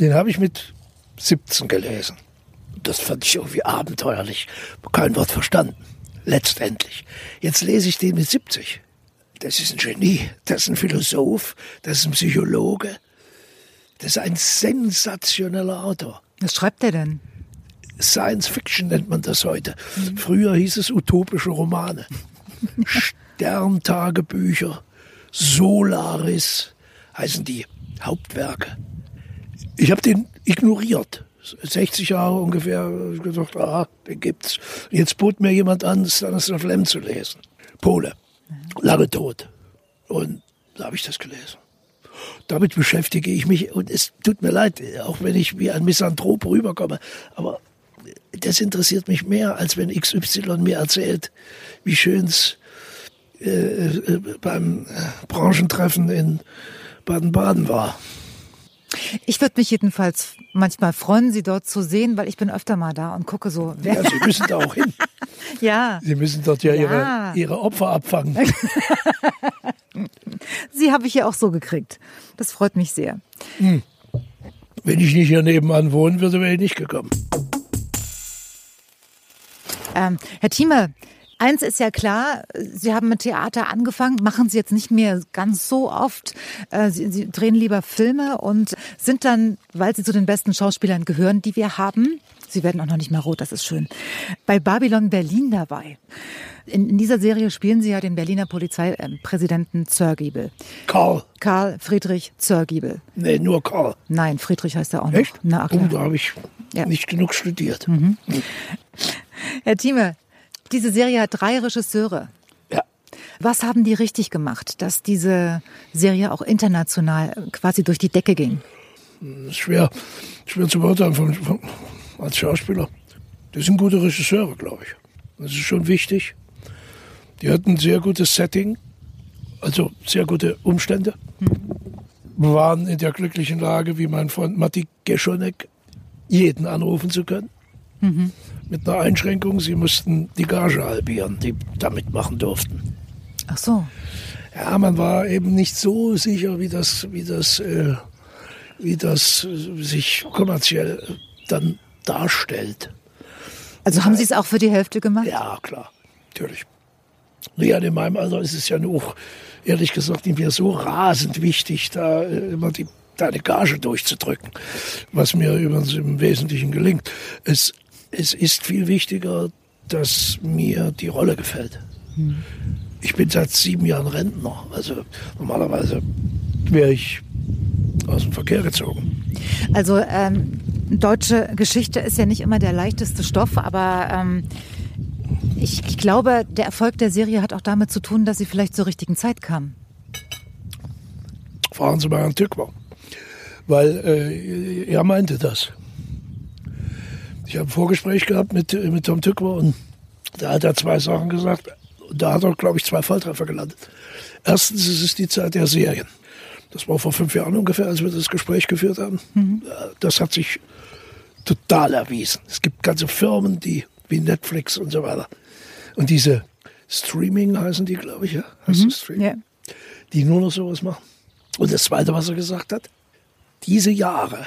Den habe ich mit 17 gelesen. Das fand ich irgendwie abenteuerlich. Kein Wort verstanden. Letztendlich. Jetzt lese ich den mit 70. Das ist ein Genie. Das ist ein Philosoph. Das ist ein Psychologe. Das ist ein sensationeller Autor. Was schreibt er denn? Science Fiction nennt man das heute. Mhm. Früher hieß es utopische Romane. Sterntagebücher, Solaris heißen die Hauptwerke. Ich habe den ignoriert. 60 Jahre ungefähr gedacht, ah, den gibt's. Jetzt bot mir jemand an, Stanislav Lem zu lesen. Pole. Lange tot. Und da habe ich das gelesen. Damit beschäftige ich mich und es tut mir leid, auch wenn ich wie ein Misanthrop rüberkomme, aber das interessiert mich mehr, als wenn XY mir erzählt, wie schön es äh, äh, beim Branchentreffen in Baden-Baden war. Ich würde mich jedenfalls manchmal freuen, Sie dort zu sehen, weil ich bin öfter mal da und gucke so. Ja, Sie müssen da auch hin. ja. Sie müssen dort ja, ja. Ihre, Ihre Opfer abfangen. Sie habe ich ja auch so gekriegt. Das freut mich sehr. Hm. Wenn ich nicht hier nebenan wohnen würde, wäre ich nicht gekommen. Ähm, Herr Thieme, Eins ist ja klar, Sie haben mit Theater angefangen, machen Sie jetzt nicht mehr ganz so oft. Äh, Sie, Sie, drehen lieber Filme und sind dann, weil Sie zu den besten Schauspielern gehören, die wir haben, Sie werden auch noch nicht mal rot, das ist schön, bei Babylon Berlin dabei. In, in dieser Serie spielen Sie ja den Berliner Polizeipräsidenten Zörgiebel. Karl. Karl Friedrich Zörgiebel. Nee, nur Karl. Nein, Friedrich heißt er auch noch. Echt? Na, klar. Oh, da habe ich ja. nicht genug studiert. Mhm. Herr Thieme, diese Serie hat drei Regisseure. Ja. Was haben die richtig gemacht, dass diese Serie auch international quasi durch die Decke ging? Schwer, schwer zu beurteilen von, von, als Schauspieler. Das sind gute Regisseure, glaube ich. Das ist schon wichtig. Die hatten ein sehr gutes Setting, also sehr gute Umstände. Wir waren in der glücklichen Lage, wie mein Freund Matti Geschonek, jeden anrufen zu können. Mhm. Mit einer Einschränkung, sie mussten die Gage halbieren, die da mitmachen durften. Ach so. Ja, man war eben nicht so sicher, wie das, wie das, äh, wie das sich kommerziell dann darstellt. Also haben Sie es auch für die Hälfte gemacht? Ja, klar, natürlich. Ja, in meinem Alter ist es ja nur, ehrlich gesagt, nicht mehr so rasend wichtig, da äh, immer die, deine Gage durchzudrücken, was mir übrigens im Wesentlichen gelingt. Es es ist viel wichtiger, dass mir die Rolle gefällt. Hm. Ich bin seit sieben Jahren Rentner. Also normalerweise wäre ich aus dem Verkehr gezogen. Also ähm, deutsche Geschichte ist ja nicht immer der leichteste Stoff, aber ähm, ich, ich, glaube, der Erfolg der Serie hat auch damit zu tun, dass sie vielleicht zur richtigen Zeit kam. Fragen Sie mal Herrn Tückwer, weil äh, er meinte das. Ich habe ein Vorgespräch gehabt mit, mit Tom Tückwer und da hat er zwei Sachen gesagt. Da hat er, glaube ich, zwei Volltreffer gelandet. Erstens, es ist die Zeit der Serien. Das war vor fünf Jahren ungefähr, als wir das Gespräch geführt haben. Mhm. Das hat sich total erwiesen. Es gibt ganze Firmen, die wie Netflix und so weiter. Und diese Streaming heißen die, glaube ich, ja? Heißt mhm. Streaming? Ja. Die nur noch sowas machen. Und das Zweite, was er gesagt hat, diese Jahre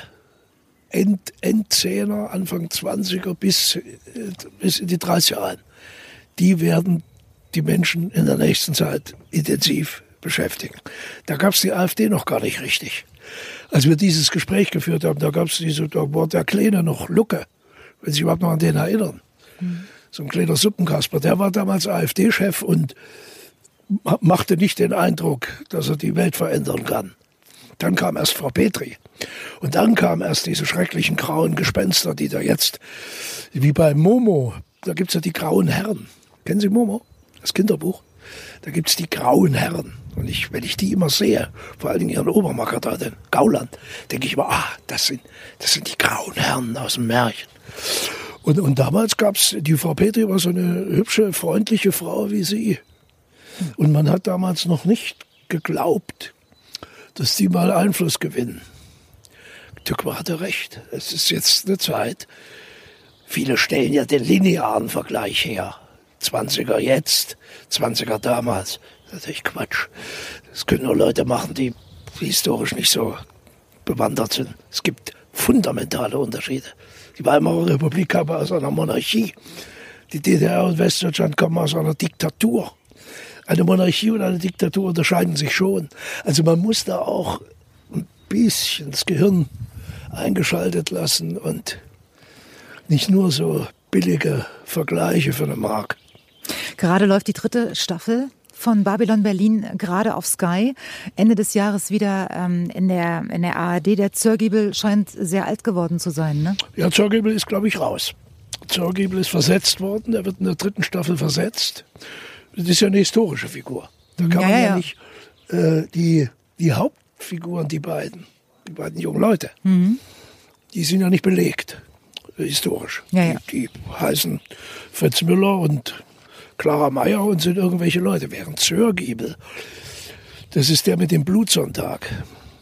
End, Endzehner, Anfang 20er bis, äh, bis in die 30er rein. Die werden die Menschen in der nächsten Zeit intensiv beschäftigen. Da gab es die AfD noch gar nicht richtig. Als wir dieses Gespräch geführt haben, da gab es diese, da war der Kleine noch Lucke, wenn Sie sich überhaupt noch an den erinnern. Mhm. So ein kleiner Suppenkasper, der war damals AfD-Chef und machte nicht den Eindruck, dass er die Welt verändern kann. Dann kam erst Frau Petri. Und dann kamen erst diese schrecklichen grauen Gespenster, die da jetzt, wie bei Momo, da gibt es ja die grauen Herren. Kennen Sie Momo? Das Kinderbuch? Da gibt es die grauen Herren. Und ich, wenn ich die immer sehe, vor allen Dingen ihren Obermacker da, den Gauland, denke ich immer, ah, das sind, das sind die grauen Herren aus dem Märchen. Und, und damals gab es, die Frau Petri war so eine hübsche, freundliche Frau wie sie. Und man hat damals noch nicht geglaubt, dass die mal Einfluss gewinnen. Tückwer hatte recht. Es ist jetzt eine Zeit. Viele stellen ja den linearen Vergleich her. 20er jetzt, 20er damals. Natürlich Quatsch. Das können nur Leute machen, die historisch nicht so bewandert sind. Es gibt fundamentale Unterschiede. Die Weimarer Republik kam aus einer Monarchie. Die DDR und Westdeutschland kommen aus einer Diktatur. Eine Monarchie und eine Diktatur unterscheiden sich schon. Also man muss da auch ein bisschen das Gehirn eingeschaltet lassen und nicht nur so billige Vergleiche für eine Mark. Gerade läuft die dritte Staffel von Babylon Berlin gerade auf Sky. Ende des Jahres wieder ähm, in, der, in der ARD. Der Zörgiebel scheint sehr alt geworden zu sein, ne? Ja, Zörgiebel ist, glaube ich, raus. Zörgiebel ist versetzt worden. Er wird in der dritten Staffel versetzt. Das ist ja eine historische Figur. Da kann ja, man ja, ja nicht äh, die, die Hauptfiguren, die beiden, die beiden jungen Leute, mhm. die sind ja nicht belegt historisch. Ja, ja. Die, die, heißen Fritz Müller und Clara Meyer und sind irgendwelche Leute. Während Zörgiebel, das ist der mit dem Blutsonntag.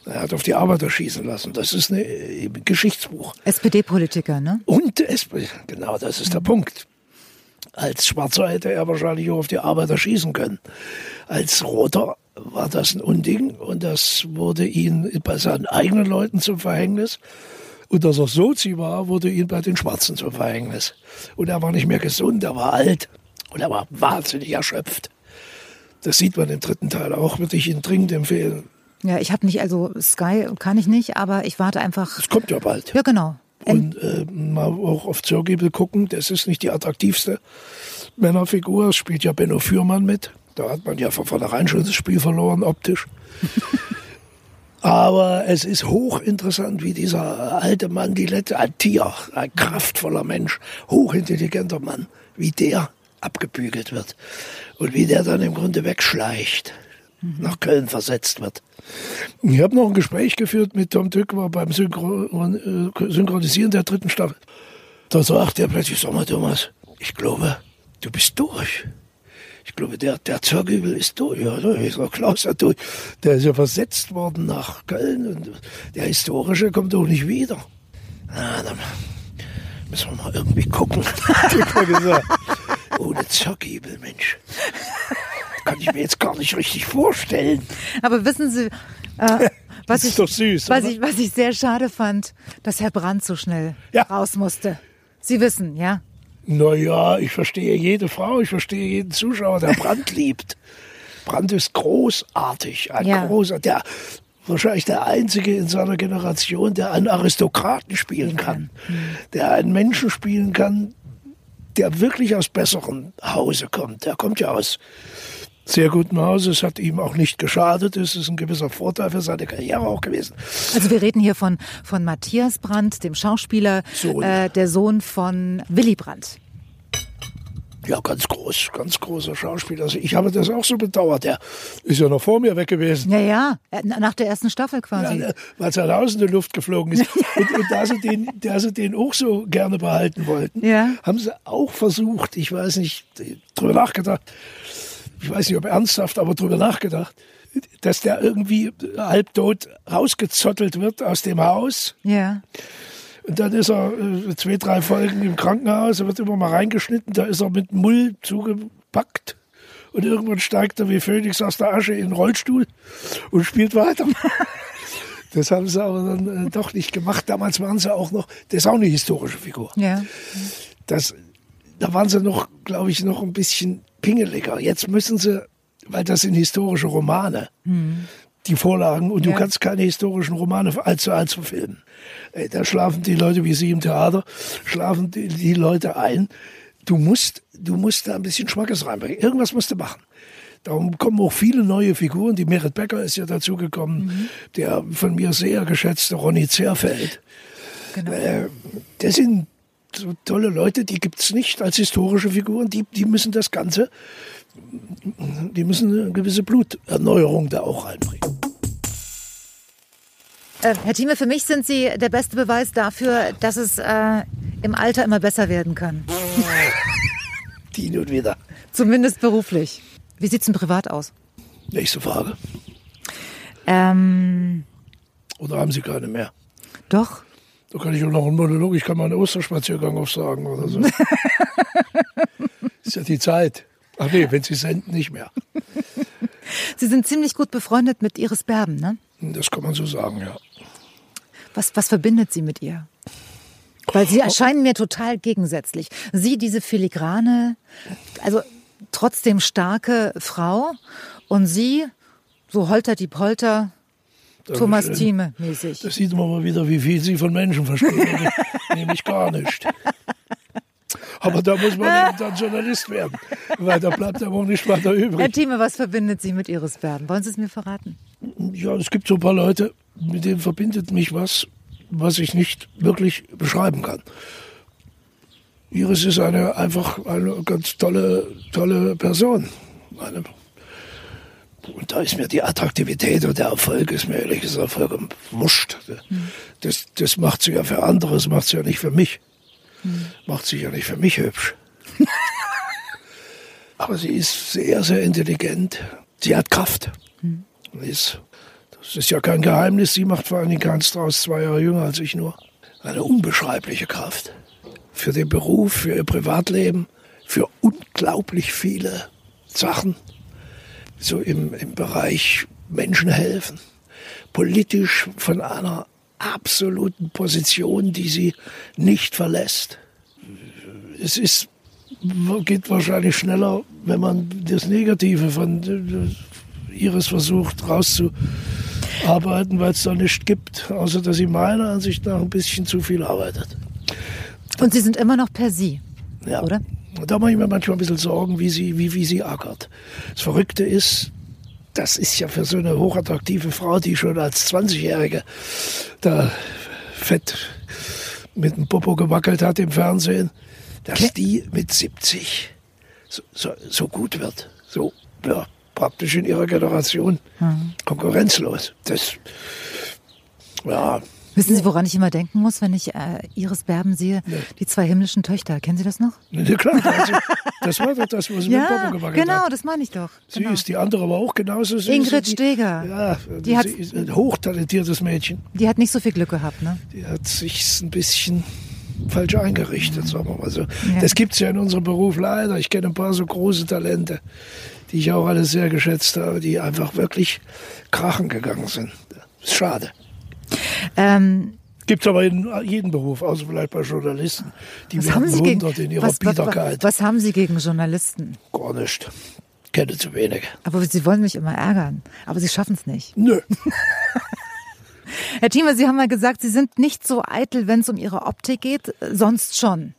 Er hat auf die Arbeiter schießen lassen. Das ist ein äh, Geschichtsbuch. SPD-Politiker, ne? Und SPD, genau, das ist der Punkt. Als Schwarzer hätte er wahrscheinlich auch auf die Arbeiter schießen können. Als Roter war das ein Unding und das wurde ihm bei seinen eigenen Leuten zum Verhängnis. Und dass er Sozi war, wurde ihm bei den Schwarzen zum Verhängnis. Und er war nicht mehr gesund, er war alt und er war wahnsinnig erschöpft. Das sieht man im dritten Teil auch, würde ich Ihnen dringend empfehlen. Ja, ich habe nicht, also Sky kann ich nicht, aber ich warte einfach. Es kommt ja bald. Ja, genau. Und äh, mal auch auf Zörgiebel gucken, das ist nicht die attraktivste Männerfigur, spielt ja Benno Fürmann mit. Da hat man ja von vornherein schon das Spiel verloren, optisch. Aber es ist hochinteressant, wie dieser alte Mann, die letzte, ein Tier, ein kraftvoller Mensch, hochintelligenter Mann, wie der abgebügelt wird und wie der dann im Grunde wegschleicht, mhm. nach Köln versetzt wird. Ich habe noch ein Gespräch geführt mit Tom Tückwer beim Synchron äh, Synchronisieren der dritten Staffel. Da sagt er plötzlich, sag mal Thomas, ich glaube, du bist durch ich glaube, der, der Zörgübel ist durch. Ja, da ist auch Klaus ja durch. Der ist ja versetzt worden nach Köln und der Historische kommt auch nicht wieder. Na, dann müssen wir mal irgendwie gucken. Ohne Zörgübel, Mensch. Kann ich mir jetzt gar nicht richtig vorstellen. Aber wissen Sie, äh, was, ich, süß, was, ich, was ich sehr schade fand, dass Herr Brandt so schnell ja. raus musste. Sie wissen, ja? Naja, ich verstehe jede Frau, ich verstehe jeden Zuschauer, der Brand liebt. Brand ist großartig, ein ja. großer, der wahrscheinlich der einzige in seiner Generation, der einen Aristokraten spielen kann, mhm. der einen Menschen spielen kann, der wirklich aus besseren Hause kommt. Der kommt ja aus sehr guten Hause. Es hat ihm auch nicht geschadet. Es ist ein gewisser Vorteil für seine Karriere auch gewesen. Also wir reden hier von, von Matthias Brandt, dem Schauspieler, Sohn. Äh, der Sohn von Willy Brandt. Ja, ganz groß, ganz großer Schauspieler. Also ich habe das auch so bedauert. Der ist ja noch vor mir weg gewesen. Ja, ja, nach der ersten Staffel quasi. Ja, weil sein Haus in die Luft geflogen ist. und, und da, sie den, da sie den auch so gerne behalten wollten, ja. haben sie auch versucht, ich weiß nicht, drüber nachgedacht, ich weiß nicht, ob ernsthaft, aber drüber nachgedacht, dass der irgendwie halbtot rausgezottelt wird aus dem Haus. Ja. Und dann ist er äh, zwei, drei Folgen im Krankenhaus, er wird immer mal reingeschnitten, da ist er mit Mull zugepackt. Und irgendwann steigt er wie Phoenix aus der Asche in den Rollstuhl und spielt weiter. Das haben sie aber dann äh, doch nicht gemacht. Damals waren sie auch noch, das ist auch eine historische Figur. Ja. Das, da waren sie noch, glaube ich, noch ein bisschen pingeliger. Jetzt müssen sie, weil das sind historische Romane, mhm. die Vorlagen, und ja. du kannst keine historischen Romane allzu allzu filmen. Da schlafen die Leute wie sie im Theater, schlafen die, die Leute ein. Du musst, du musst da ein bisschen Schmackes reinbringen. Irgendwas musst du machen. Darum kommen auch viele neue Figuren. Die Merit Becker ist ja dazugekommen, mhm. der von mir sehr geschätzte Ronny Zerfeld. Genau. Äh, das sind tolle Leute, die gibt es nicht als historische Figuren, die, die müssen das Ganze, die müssen eine gewisse Bluterneuerung da auch reinbringen. Äh, Herr Thieme, für mich sind Sie der beste Beweis dafür, dass es äh, im Alter immer besser werden kann. die nun wieder. Zumindest beruflich. Wie sieht es denn privat aus? Nächste Frage. Ähm, Oder haben Sie keine mehr? Doch. Da kann ich auch noch einen Monolog, ich kann mal einen Osterspaziergang aufsagen oder so. Ist ja die Zeit. Ach nee, wenn Sie senden, nicht mehr. Sie sind ziemlich gut befreundet mit Iris Berben, ne? Das kann man so sagen, ja. Was, was verbindet Sie mit ihr? Weil Sie erscheinen mir total gegensätzlich. Sie, diese filigrane, also trotzdem starke Frau und Sie, so holter die Polter, Thomas Thieme mäßig. Da sieht man mal wieder, wie viel Sie von Menschen verstehen. nämlich gar nicht. Aber da muss man dann Journalist werden, weil da bleibt ja auch nicht weiter übrig. Herr Thieme, was verbindet Sie mit Iris Berben? Wollen Sie es mir verraten? Ja, es gibt so ein paar Leute, mit denen verbindet mich was, was ich nicht wirklich beschreiben kann. Iris ist eine einfach eine ganz tolle, tolle Person. Eine, und da ist mir die Attraktivität und der Erfolg ist mir ehrlich gesagt vollkommen wurscht. Das, das macht sie ja für andere, das macht sie ja nicht für mich. Macht sie ja nicht für mich hübsch. Aber sie ist sehr, sehr intelligent. Sie hat Kraft. Hm. Ist, das ist ja kein Geheimnis. Sie macht vor allen Dingen keinen Strauß zwei Jahre jünger als ich nur. Eine unbeschreibliche Kraft. Für den Beruf, für ihr Privatleben, für unglaublich viele Sachen. So im, im Bereich Menschen helfen. Politisch von einer absoluten Position, die sie nicht verlässt. Es ist, geht wahrscheinlich schneller, wenn man das Negative von ihres versucht rauszuarbeiten, weil es da nichts gibt, außer dass sie meiner Ansicht nach ein bisschen zu viel arbeitet. Und Sie sind immer noch per Sie, ja. oder? Da mache ich mir manchmal ein bisschen Sorgen, wie sie, wie, wie sie ackert. Das Verrückte ist, das ist ja für so eine hochattraktive Frau, die schon als 20-Jährige da fett mit dem Popo gewackelt hat im Fernsehen, dass okay. die mit 70 so, so, so, gut wird. So, ja, praktisch in ihrer Generation mhm. konkurrenzlos. Das, ja, Wissen Sie, woran ich immer denken muss, wenn ich äh, Iris Berben sehe? Nee. Die zwei himmlischen Töchter. Kennen Sie das noch? Ja, klar. Also, das war doch das, was sie ja, mit Papa gemacht genau, hat. das meine ich doch. Sie genau. ist die andere aber auch genauso süß. Ingrid Steger. Ja, die hat, ist ein hochtalentiertes Mädchen. Die hat nicht so viel Glück gehabt, ne? Die hat sich ein bisschen falsch eingerichtet, sagen wir mal so. Ja. Das gibt es ja in unserem Beruf leider. Ich kenne ein paar so große Talente, die ich auch alle sehr geschätzt habe, die einfach wirklich krachen gegangen sind. Das ist schade. Ähm, Gibt es aber in jedem Beruf, außer vielleicht bei Journalisten. Die was werden wundert in ihrer was, Biederkeit. Was, was, haben Sie gegen Journalisten? Gar nicht. Kenne zu wenig. Aber Sie wollen mich immer ärgern. Aber Sie schaffen es nicht. Nö. Herr Thieme, Sie haben mal gesagt, Sie sind nicht so eitel, wenn es um Ihre Optik geht, sonst schon.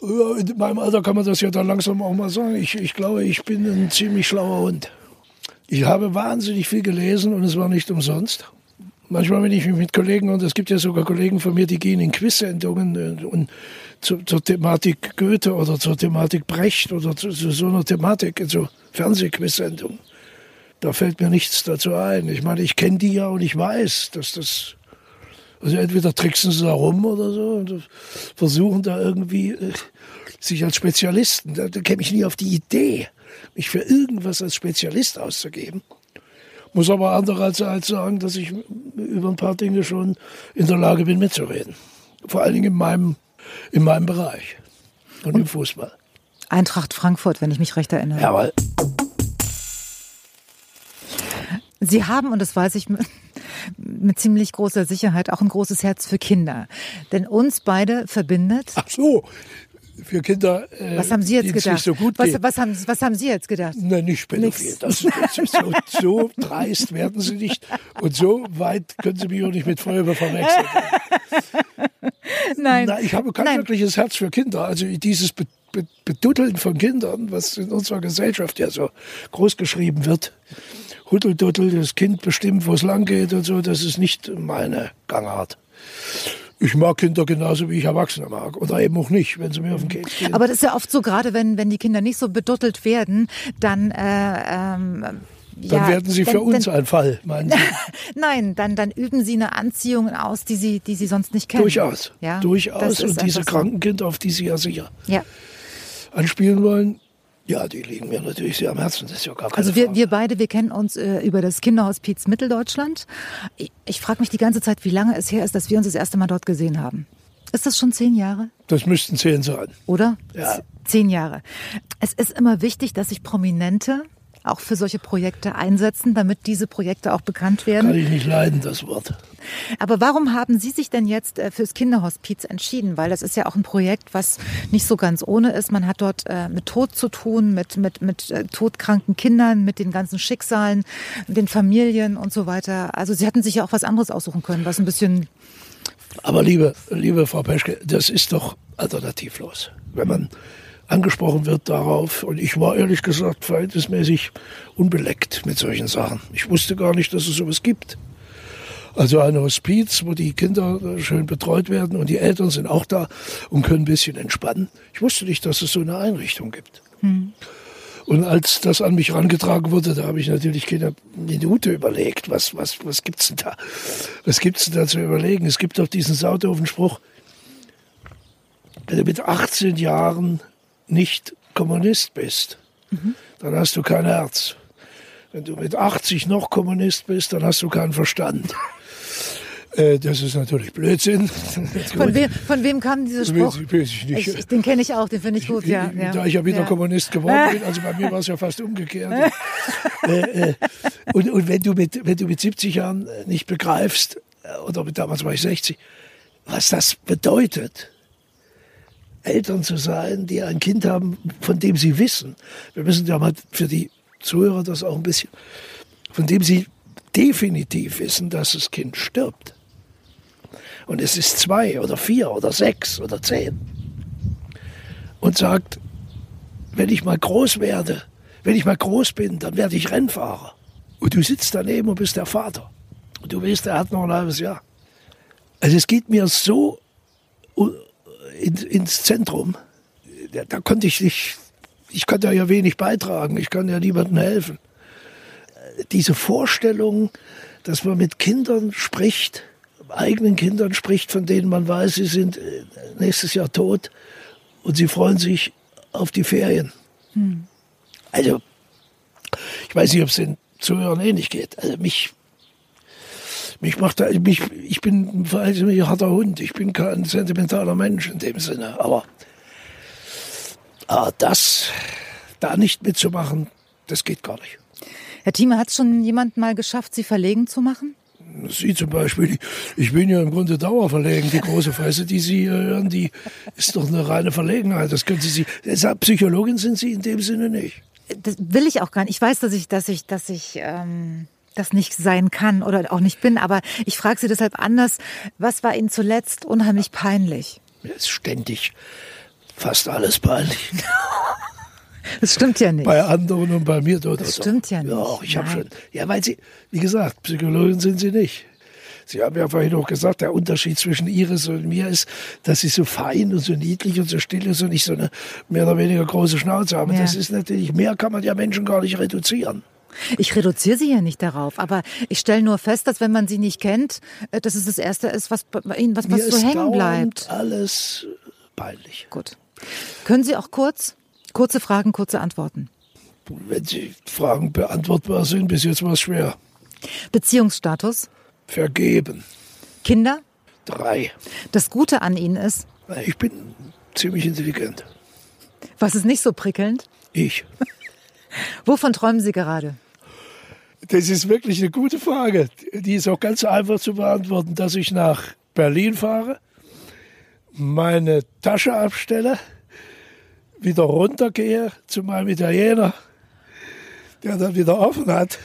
Ja, in meinem Alter kann man das ja dann langsam auch mal sagen. Ich, ich glaube, ich bin ein ziemlich schlauer Hund. Ich habe wahnsinnig viel gelesen und es war nicht umsonst. Manchmal, wenn ich mich mit Kollegen, und es gibt ja sogar Kollegen von mir, die gehen in Quiz-Sendungen äh, und zu, zur Thematik Goethe oder zur Thematik Brecht oder zu, zu so einer Thematik, in so Fernsehquiz-Sendungen. Da fällt mir nichts dazu ein. Ich meine, ich kenne die ja und ich weiß, dass das, also entweder tricksen sie da rum oder so und versuchen da irgendwie äh, sich als Spezialisten, da, da käme ich nie auf die Idee, mich für irgendwas als Spezialist auszugeben. Muss aber andererseits sagen, dass ich über ein paar Dinge schon in der Lage bin, mitzureden. Vor allen Dingen in meinem, in meinem Bereich und, und im Fußball. Eintracht Frankfurt, wenn ich mich recht erinnere. Jawohl. Sie haben, und das weiß ich mit, mit ziemlich großer Sicherheit, auch ein großes Herz für Kinder. Denn uns beide verbindet. Ach so, für Kinder. Äh, was haben Sie jetzt gedacht? So was, was, haben, was haben Sie jetzt gedacht? Nein, nicht pädophil. Das, das ist so, so dreist werden Sie nicht. Und so weit können Sie mich auch nicht mit Feuerwehr verwechseln. Nein. Nein, ich habe kein Nein. wirkliches Herz für Kinder. Also dieses Be Be Beduddeln von Kindern, was in unserer Gesellschaft ja so groß geschrieben wird. Huddeldudel, das Kind bestimmt, wo es lang geht und so, das ist nicht meine Gangart ich mag Kinder genauso, wie ich Erwachsene mag. Oder eben auch nicht, wenn sie mir auf den Keks gehen. Aber das ist ja oft so, gerade wenn, wenn die Kinder nicht so beduttelt werden, dann... Äh, ähm, dann ja, werden sie für dann, uns dann, ein Fall, meinen Sie? Nein, dann, dann üben sie eine Anziehung aus, die sie, die sie sonst nicht kennen. Durchaus. Ja, Durchaus. Und diese so. Krankenkinder, auf die Sie ja sicher ja. anspielen wollen, ja, die liegen mir natürlich sehr am Herzen. Das ist ja gar keine Also wir, Frage. wir beide, wir kennen uns äh, über das Kinderhospiz Mitteldeutschland. Ich, ich frage mich die ganze Zeit, wie lange es her ist, dass wir uns das erste Mal dort gesehen haben. Ist das schon zehn Jahre? Das müssten zehn sein. Oder? Ja. Zehn Jahre. Es ist immer wichtig, dass sich Prominente auch für solche Projekte einsetzen, damit diese Projekte auch bekannt werden. Kann ich nicht leiden, das Wort. Aber warum haben Sie sich denn jetzt äh, fürs Kinderhospiz entschieden? Weil das ist ja auch ein Projekt, was nicht so ganz ohne ist. Man hat dort äh, mit Tod zu tun, mit, mit, mit äh, todkranken Kindern, mit den ganzen Schicksalen, den Familien und so weiter. Also Sie hätten sich ja auch was anderes aussuchen können, was ein bisschen Aber liebe, liebe Frau Peschke, das ist doch alternativlos. Wenn man angesprochen wird darauf, und ich war ehrlich gesagt verhältnismäßig unbeleckt mit solchen Sachen. Ich wusste gar nicht, dass es sowas gibt. Also ein Hospiz, wo die Kinder schön betreut werden und die Eltern sind auch da und können ein bisschen entspannen. Ich wusste nicht, dass es so eine Einrichtung gibt. Und als das an mich herangetragen wurde, da habe ich natürlich keine Minute überlegt, was, was, was gibt's denn da? Was gibt's denn da zu überlegen? Es gibt doch diesen saudoofen Spruch, wenn du mit 18 Jahren nicht Kommunist bist, dann hast du kein Herz. Wenn du mit 80 noch Kommunist bist, dann hast du keinen Verstand. Äh, Das ist natürlich Blödsinn. Von wem, von wem kam dieser Spruch? Weiß ich nicht. Ich, ich, den kenne ich auch, den finde ich gut, ja. ja. Da ich ja wieder ja. Kommunist geworden bin, also bei mir war es ja fast umgekehrt. äh, äh, und und wenn, du mit, wenn du mit 70 Jahren nicht begreifst, oder mit, damals war ich 60, was das bedeutet, Eltern zu sein, die ein Kind haben, von dem sie wissen, wir müssen ja mal für die Zuhörer das auch ein bisschen, von dem sie definitiv wissen, dass das Kind stirbt. Und es ist zwei oder vier oder sechs oder zehn. Und sagt, wenn ich mal groß werde, wenn ich mal groß bin, dann werde ich Rennfahrer. Und du sitzt daneben und bist der Vater. Und du weißt, er hat noch ein halbes Jahr. Also es geht mir so in, ins Zentrum. Da, da konnte ich nicht, ich konnte ja wenig beitragen, ich kann ja niemandem helfen. Diese Vorstellung, dass man mit Kindern spricht, eigenen Kindern spricht, von denen man weiß, sie sind äh, nächstes Jahr tot und sie freuen sich auf die Ferien. Hm. Also, ich weiß nicht, ob es den Zuhörern ähnlich geht. Also mich, mich macht da, mich, ich bin ein harter Hund. Ich bin kein sentimentaler Mensch in dem Sinne. Aber, aber das, da nicht mitzumachen, das geht gar nicht. Herr Thieme, hat es schon jemand mal geschafft, Sie verlegen zu machen? Sie zum Beispiel, ich bin ja im Grunde dauerverlegen. Die große Fresse, die Sie hören, die ist doch eine reine Verlegenheit. Das können Sie sich, Psychologin sind Sie in dem Sinne nicht. Das will ich auch gar nicht. Ich weiß, dass ich, dass ich, dass ich ähm, das nicht sein kann oder auch nicht bin, aber ich frage Sie deshalb anders. Was war Ihnen zuletzt unheimlich peinlich? Mir ist ständig fast alles peinlich. Das stimmt ja nicht. Bei anderen und bei mir dort. Das stimmt ja nicht. Ja, ich habe schon. Ja, weil Sie, wie gesagt, Psychologin sind Sie nicht. Sie haben ja vorhin auch gesagt, der Unterschied zwischen Iris und mir ist, dass Sie so fein und so niedlich und so still ist und nicht so eine mehr oder weniger große Schnauze haben. Ja. Das ist natürlich, mehr kann man ja Menschen gar nicht reduzieren. Ich reduziere Sie ja nicht darauf, aber ich stelle nur fest, dass wenn man Sie nicht kennt, äh, dass es das Erste ist, was bei Ihnen was, was so hängen bleibt. alles peinlich. Gut. Können Sie auch kurz, kurze Fragen, kurze Antworten. Wenn Sie Fragen beantwortbar sind, bis jetzt war es schwer. Beziehungsstatus, Vergeben. Kinder, Drei. das Gute an Ihnen ist, Ich bin ziemlich intelligent. was ist nicht so prickelnd? Ich. Wovon träumen Sie gerade? Das ist wirklich eine gute Frage. Die ist auch ganz einfach zu beantworten, dass ich nach Berlin fahre, meine Tasche abstelle, wieder runtergehe zu meinem Italiener, der dann wieder offen hat,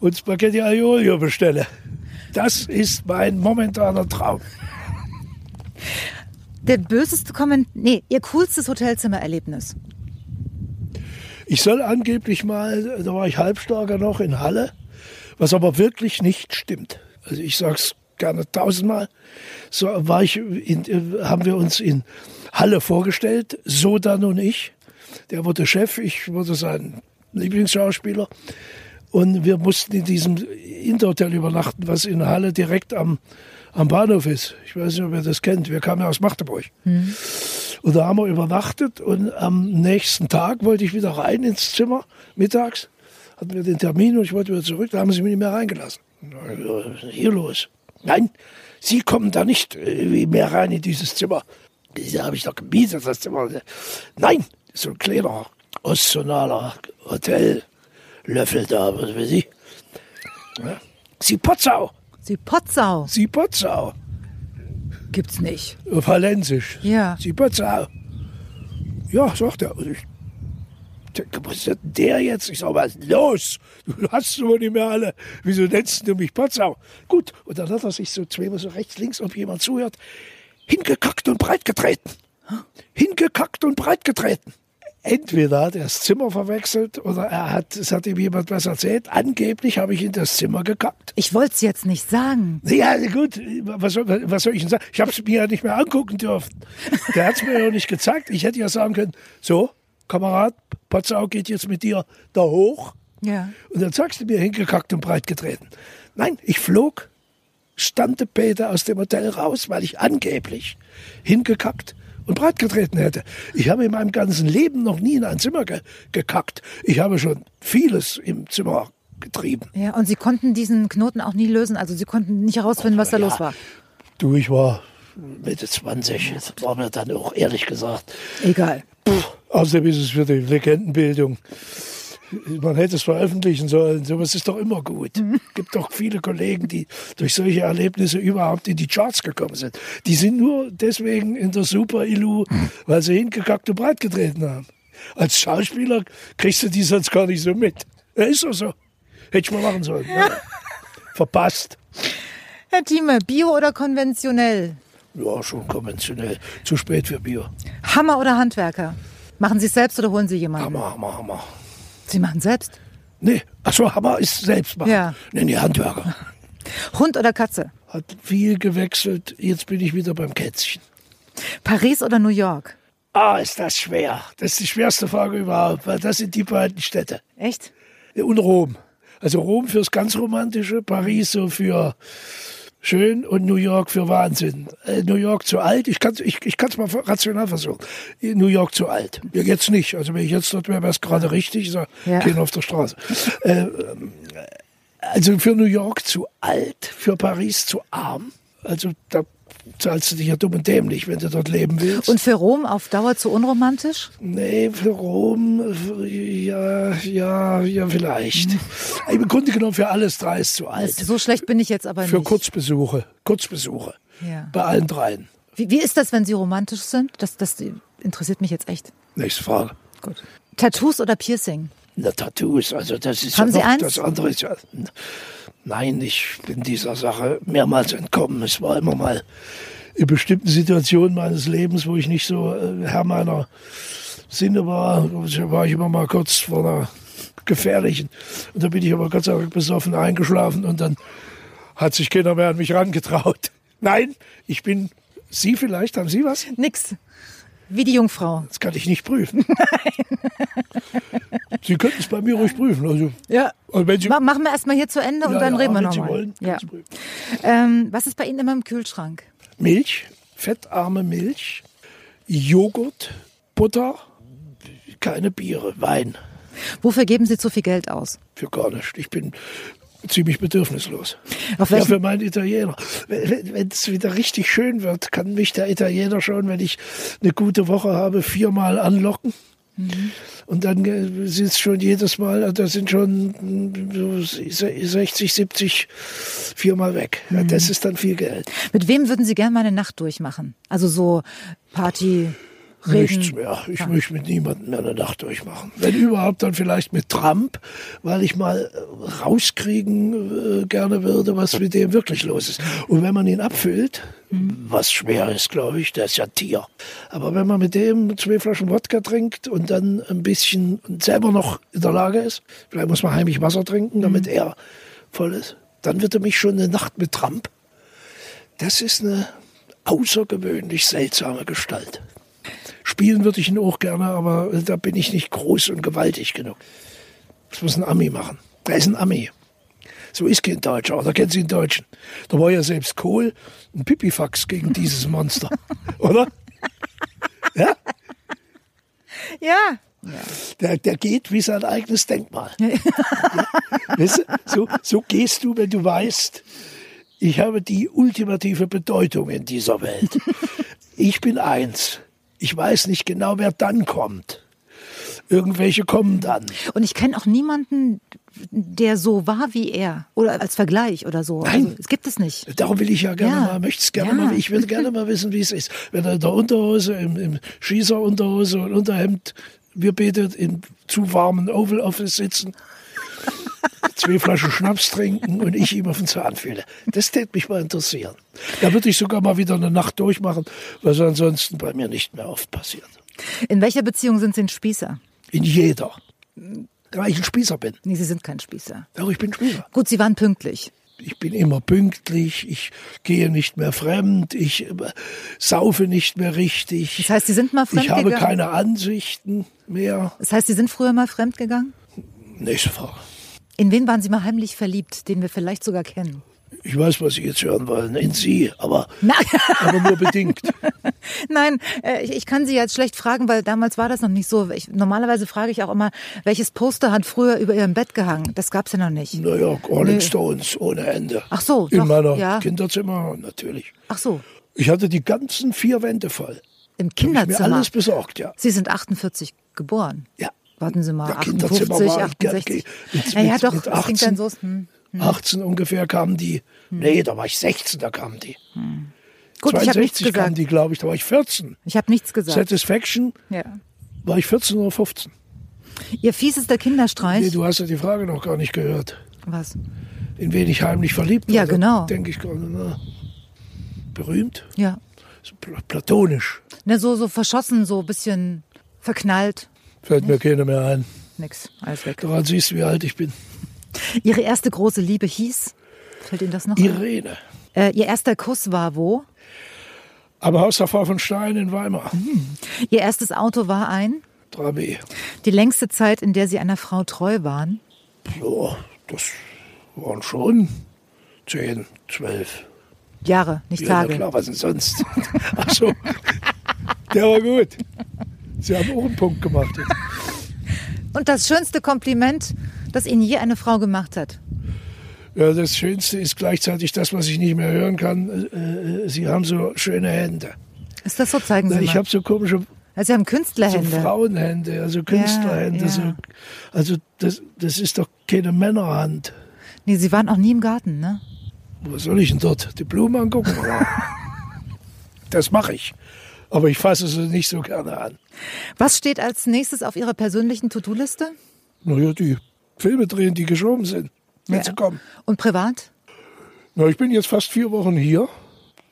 und Spaghetti Aiolio bestelle. Das ist mein momentaner Traum. Der böseste Kommentar, nee, Ihr coolstes Hotelzimmererlebnis. Ich soll angeblich mal, da war ich halbstarker noch in Halle, was aber wirklich nicht stimmt. Also ich sag's gerne tausendmal. So war ich in, haben wir uns in Halle vorgestellt, Sodan und ich. Der wurde Chef, ich wurde sein Lieblingsschauspieler. Und wir mussten in diesem Interhotel übernachten, was in Halle direkt am, am Bahnhof ist. Ich weiß nicht, ob ihr das kennt. Wir kamen ja aus Magdeburg. Und da haben wir übernachtet und am nächsten Tag wollte ich wieder rein ins Zimmer, mittags. Hatten wir den Termin und ich wollte wieder zurück, da haben sie mich nicht mehr reingelassen. Hier los. Nein, Sie kommen da nicht äh, mehr rein in dieses Zimmer. Da habe ich doch gemietet, das Zimmer. Nein, so ein kleiner ostsonaler Hotellöffel da, was weiß ich. Sie Potzau. Sie Potzau. Sie Potzau. Gibt's nicht. Auf Hallensisch. Ja. Sie Potzau. Ja, sagt er. Und ich denke, was ist denn der jetzt? Ich sag, was ist los? Du hast so nicht mehr alle. Wieso nennst du mich Potzau? Gut. Und dann hat er sich so zweimal so rechts, links, ob jemand zuhört, hingekackt und breit getreten. Hingekackt und breit getreten. Entweder hat er das Zimmer verwechselt oder er hat, es hat ihm jemand was erzählt. Angeblich habe ich in das Zimmer gekackt. Ich wollte es jetzt nicht sagen. Ja, gut, was soll, was soll ich denn sagen? Ich habe es mir ja nicht mehr angucken dürfen. Der hat es mir ja nicht gezeigt. Ich hätte ja sagen können, so, Kamerad, Potzau geht jetzt mit dir da hoch. Ja. Und dann sagst du mir hingekackt und breit getreten. Nein, ich flog stande Peter aus dem Hotel raus, weil ich angeblich hingekackt und breit getreten hätte. Ich habe in meinem ganzen Leben noch nie in ein Zimmer ge gekackt. Ich habe schon vieles im Zimmer getrieben. Ja, und Sie konnten diesen Knoten auch nie lösen. Also Sie konnten nicht herausfinden, was da Ja, los war. Du, ich war Mitte 20. Das war mir dann auch ehrlich gesagt. Egal. Außerdem ist es für die Legendenbildung. Man hätte es veröffentlichen sollen. Sowas ist doch immer gut. Es gibt doch viele Kollegen, die durch solche Erlebnisse überhaupt in die Charts gekommen sind. Die sind nur deswegen in der Super Illu, weil sie hingekackt und breit getreten haben. Als Schauspieler kriegst du die sonst gar nicht so mit. Ja, ist doch so. Hätte ich mal machen sollen. Ja. Verpasst. Herr Thieme, Bio oder konventionell? Ja, schon konventionell. Zu spät für Bier. Hammer oder Handwerker? Machen Sie es selbst oder holen Sie jemanden? Hammer, Hammer, Hammer. Sie machen selbst. Nee, achso, Hammer ist selbst machen. Ja. Nee, nee, Handwerker. Hund oder Katze? Hat viel gewechselt. Jetzt bin ich wieder beim Kätzchen. Paris oder New York? Ah, ist das schwer. Das ist die schwerste Frage überhaupt, weil das sind die beiden Städte. Echt? Und Rom. Also Rom fürs ganz Romantische, Paris so für schön und New York für Wahnsinn. Äh, New York zu alt, ich kann es ich, ich kann's mal rational versuchen. New York zu alt. Mir jetzt nicht. Also wenn ich jetzt dort wäre, wäre es gerade richtig. Ich sag, Ja. gehen auf der Straße. äh, ähm, also für New York zu alt, für Paris zu arm. Also da zahlst du dich ja dumm und dämlich, wenn du dort leben willst. Und für Rom auf Dauer zu unromantisch? Nee, für Rom, für- ja, ja, ja, vielleicht. Im Grunde genommen für alles drei ist zu alt. So schlecht bin ich jetzt aber Für nicht. Kurzbesuche, Kurzbesuche. Ja. Bei allen dreien. Wie, wie ist das, wenn Sie romantisch sind? Das, das interessiert mich jetzt echt. Nächste Frage. Gut. Tattoos oder Piercing? Na, Tattoos, also das ist Haben ja Sie noch, eins? das andere ist ja, nein, ich bin dieser Sache mehrmals entkommen. Es war immer mal in bestimmten Situationen meines Lebens, wo ich nicht so äh, Herr meiner Sinne war, war ich immer mal kurz vor einer gefährlichen. Und da bin ich aber Gott sei Dank besoffen eingeschlafen und dann hat sich keiner mehr an mich rangetraut. Nein, ich bin, Sie vielleicht, haben Sie was? Nix. Wie die Jungfrau. Das kann ich nicht prüfen. Sie könnten es bei mir ruhig prüfen. Also, Ja. und wenn Sie, Ma machen wir erstmal hier zu Ende und Ja, dann ja, reden wir nochmal. wollen, Ja. Ähm, was ist bei Ihnen immer im Kühlschrank? Milch, fettarme Milch, Joghurt, Butter, keine Biere, Wein. Wofür geben Sie zu viel Geld aus? Für gar nichts. Ich bin ziemlich bedürfnislos. Auf Ja, für meinen Italiener. Wenn es wieder richtig schön wird, kann mich der Italiener schon, wenn ich eine gute Woche habe, viermal anlocken. Und dann äh, sind es schon jedes Mal, äh, da sind schon mm, so 60, 70 viermal weg. Ja, das ist dann viel Geld. mit wem würden Sie gerne mal eine Nacht durchmachen? Also so Party, Regen. Nichts mehr. Ich möchte mit niemandem mehr eine Nacht durchmachen. Wenn überhaupt, dann vielleicht mit Trump, weil ich mal äh, rauskriegen äh, gerne würde, was mit dem wirklich los ist. Und wenn man ihn abfüllt, was schwer ist, glaube ich, der ist ja Tier. Aber wenn man mit dem zwei Flaschen Wodka trinkt und dann ein bisschen selber noch in der Lage ist, vielleicht muss man heimlich Wasser trinken, damit er voll ist, dann wird er mich schon eine Nacht mit Trump. Das ist eine außergewöhnlich seltsame Gestalt. Spielen würde ich ihn auch gerne, aber da bin ich nicht groß und gewaltig genug. Das muss ein Ami machen. Der ist ein Ami. So ist kein Deutscher, oder kennen Sie einen Deutschen? Da war ja selbst Kohl ein Pipifax gegen dieses Monster, oder? Ja? Ja. Der, der geht wie sein eigenes Denkmal. Ja? Weißt du, so, so gehst du, wenn du weißt, Ich habe die ultimative Bedeutung in dieser Welt. Ich bin eins. Ich weiß nicht genau, wer dann kommt. Irgendwelche kommen dann. Und ich kenne auch niemanden, der so war wie er. Oder als Vergleich oder so. Nein. Also, es gibt es nicht. Darum will ich ja gerne Ja. mal, möchte es gerne Ja. mal, ich würde gerne mal wissen, wie es ist. Wenn er in der Unterhose, im, im Schießerunterhose und Unterhemd, wir betet in zu warmen Oval Office sitzen, zwei Flaschen Schnaps trinken und ich ihm auf den Zahn fühle. Das täte mich mal interessieren. Da würde ich sogar mal wieder eine Nacht durchmachen, was ansonsten bei mir nicht mehr oft passiert. In welcher Beziehung sind Sie ein Spießer? In jeder. Weil ich ein Spießer bin. Nee, Sie sind kein Spießer. Doch, ich bin Spießer. Gut, Sie waren pünktlich. Ich bin immer pünktlich, ich gehe nicht mehr fremd, ich äh, saufe nicht mehr richtig. Das heißt, Sie sind mal ich habe fremdgegangen? keine Ansichten mehr. Das heißt, Sie sind früher mal fremdgegangen? Nächste Frage. In wen waren Sie mal heimlich verliebt, den wir vielleicht sogar kennen? Ich weiß, was Sie jetzt hören wollen. In Sie, aber, aber nur bedingt. Nein, äh, ich, kann Sie jetzt schlecht fragen, weil damals war das noch nicht so. Ich, normalerweise frage ich auch immer, welches Poster hat früher über Ihrem Bett gehangen? Das gab's ja noch nicht. Naja, Rolling Nee. Stones ohne Ende. Ach so, In doch, meiner ja. Kinderzimmer natürlich. Ach so, Ich hatte die ganzen vier Wände voll. im Hab ich mir Kinderzimmer. alles besorgt, ja. Sie sind 48 geboren. Ja. Warten Sie mal, Kinderzimmer 58, war ich gern- 68. mit- naja, mit- doch, mit das klingt dann 18. so. Hm. 18 ungefähr kamen die. Nee, da war ich 16, da kamen die. Gut, ich habe nichts 62 kamen die, glaube ich, da war ich 14. Ich habe nichts gesagt. Satisfaction Ja. war ich 14 oder 15. Ihr fiesester Kinderstreich. Nee, du hast ja die Frage noch gar nicht gehört. Was? In wen ich heimlich verliebt war. Ja, genau. Denke ich gerade, na, berühmt, Ja. platonisch. Ne, so, so verschossen, so ein bisschen verknallt. Fällt mir keiner mehr ein. Nix, alles weg. Daran siehst du, wie alt ich bin. Ihre erste große Liebe hieß? Fällt Ihnen das noch? Irene. Äh, Ihr erster Kuss war wo? Am Haus der Frau von Stein in Weimar. Ihr erstes Auto war ein? 3B. Die längste Zeit, in der Sie einer Frau treu waren? Ja, das waren schon 10, 12. Jahre, nicht Ja, Tage. klar, was denn sonst? Ach so, der war gut. Sie haben auch einen Punkt gemacht. Jetzt. Und das schönste Kompliment, das Ihnen je eine Frau gemacht hat? Ja, das Schönste ist gleichzeitig das, was ich nicht mehr hören kann. Äh, äh, Sie haben so schöne Hände. Ist das so? Zeigen Sie Na, ich mal. habe so komische Also Sie haben so Künstlerhände. Frauenhände, also Künstlerhände. ja. So, also das, das ist doch keine Männerhand. nee, Sie waren auch nie im Garten, ne? Wo soll ich denn dort? Die Blumen angucken? das mache ich. Aber ich fasse sie nicht so gerne an. Was steht als nächstes auf Ihrer persönlichen To-Do-Liste? Naja, die Filme drehen, die geschoben sind, wenn Ja. sie kommen. Und privat? Na, ich bin jetzt fast vier Wochen hier.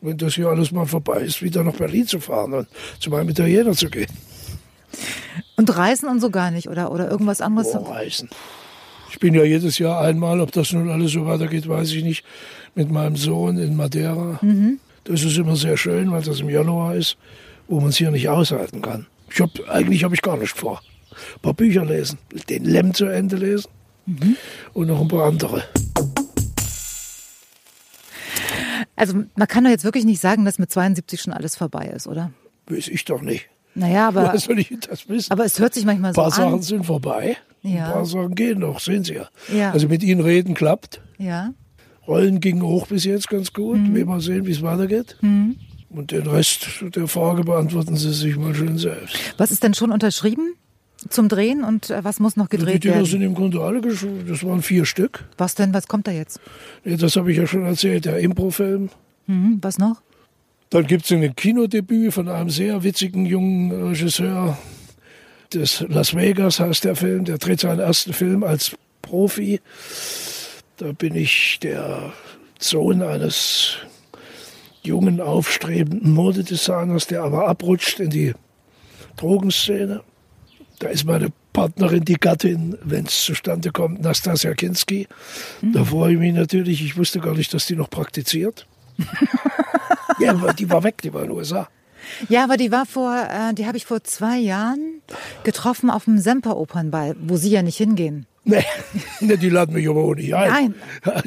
Wenn das hier alles mal vorbei ist, wieder nach Berlin zu fahren und zu meinem Italiener zu gehen. Und reisen und so gar nicht oder, oder irgendwas anderes? Oh, reisen. Ich bin ja jedes Jahr einmal, ob das nun alles so weitergeht, weiß ich nicht, mit meinem Sohn in Madeira. Das ist immer sehr schön, weil das im Januar ist, wo man es hier nicht aushalten kann. Ich hab, eigentlich habe ich gar nicht vor. Ein paar Bücher lesen, den Lem zu Ende lesen und noch ein paar andere. Also man kann doch jetzt wirklich nicht sagen, dass mit 72 schon alles vorbei ist, oder? Weiß ich doch nicht. Naja, aber, Woher soll ich das wissen? aber es hört sich manchmal Ein so paar Sachen an. sind vorbei, Ja. ein paar Sachen gehen noch, sehen Sie ja. Ja. Also mit Ihnen reden klappt. Ja. Rollen gingen hoch bis jetzt ganz gut. Mhm. Wir mal sehen, wie es weitergeht. Und den Rest der Frage beantworten Sie sich mal schön selbst. Was ist denn schon unterschrieben zum Drehen und äh, was muss noch Die gedreht Dinger werden? sind im Grunde alle geschrieben. Das waren vier Stück. Was denn? Was kommt da jetzt? Ja, das habe ich ja schon erzählt, der Improfilm. Mhm, was noch? Dann gibt es ein Kinodebüt von einem sehr witzigen jungen Regisseur. Das Las Vegas heißt der Film. Der dreht seinen ersten Film als Profi. Da bin ich der Sohn eines jungen, aufstrebenden Modedesigners, der aber abrutscht in die Drogenszene. Da ist meine Partnerin, die Gattin, wenn es zustande kommt, Nastasia Kinski. Da freue ich mich natürlich. Ich wusste gar nicht, dass die noch praktiziert. ja, aber die war weg, die war in den USA. Ja, aber die war vor, äh, die habe ich vor zwei Jahren getroffen auf dem Semper-Opernball, wo Sie ja nicht hingehen. Nee, nee, die laden mich aber auch nicht ein. Nein.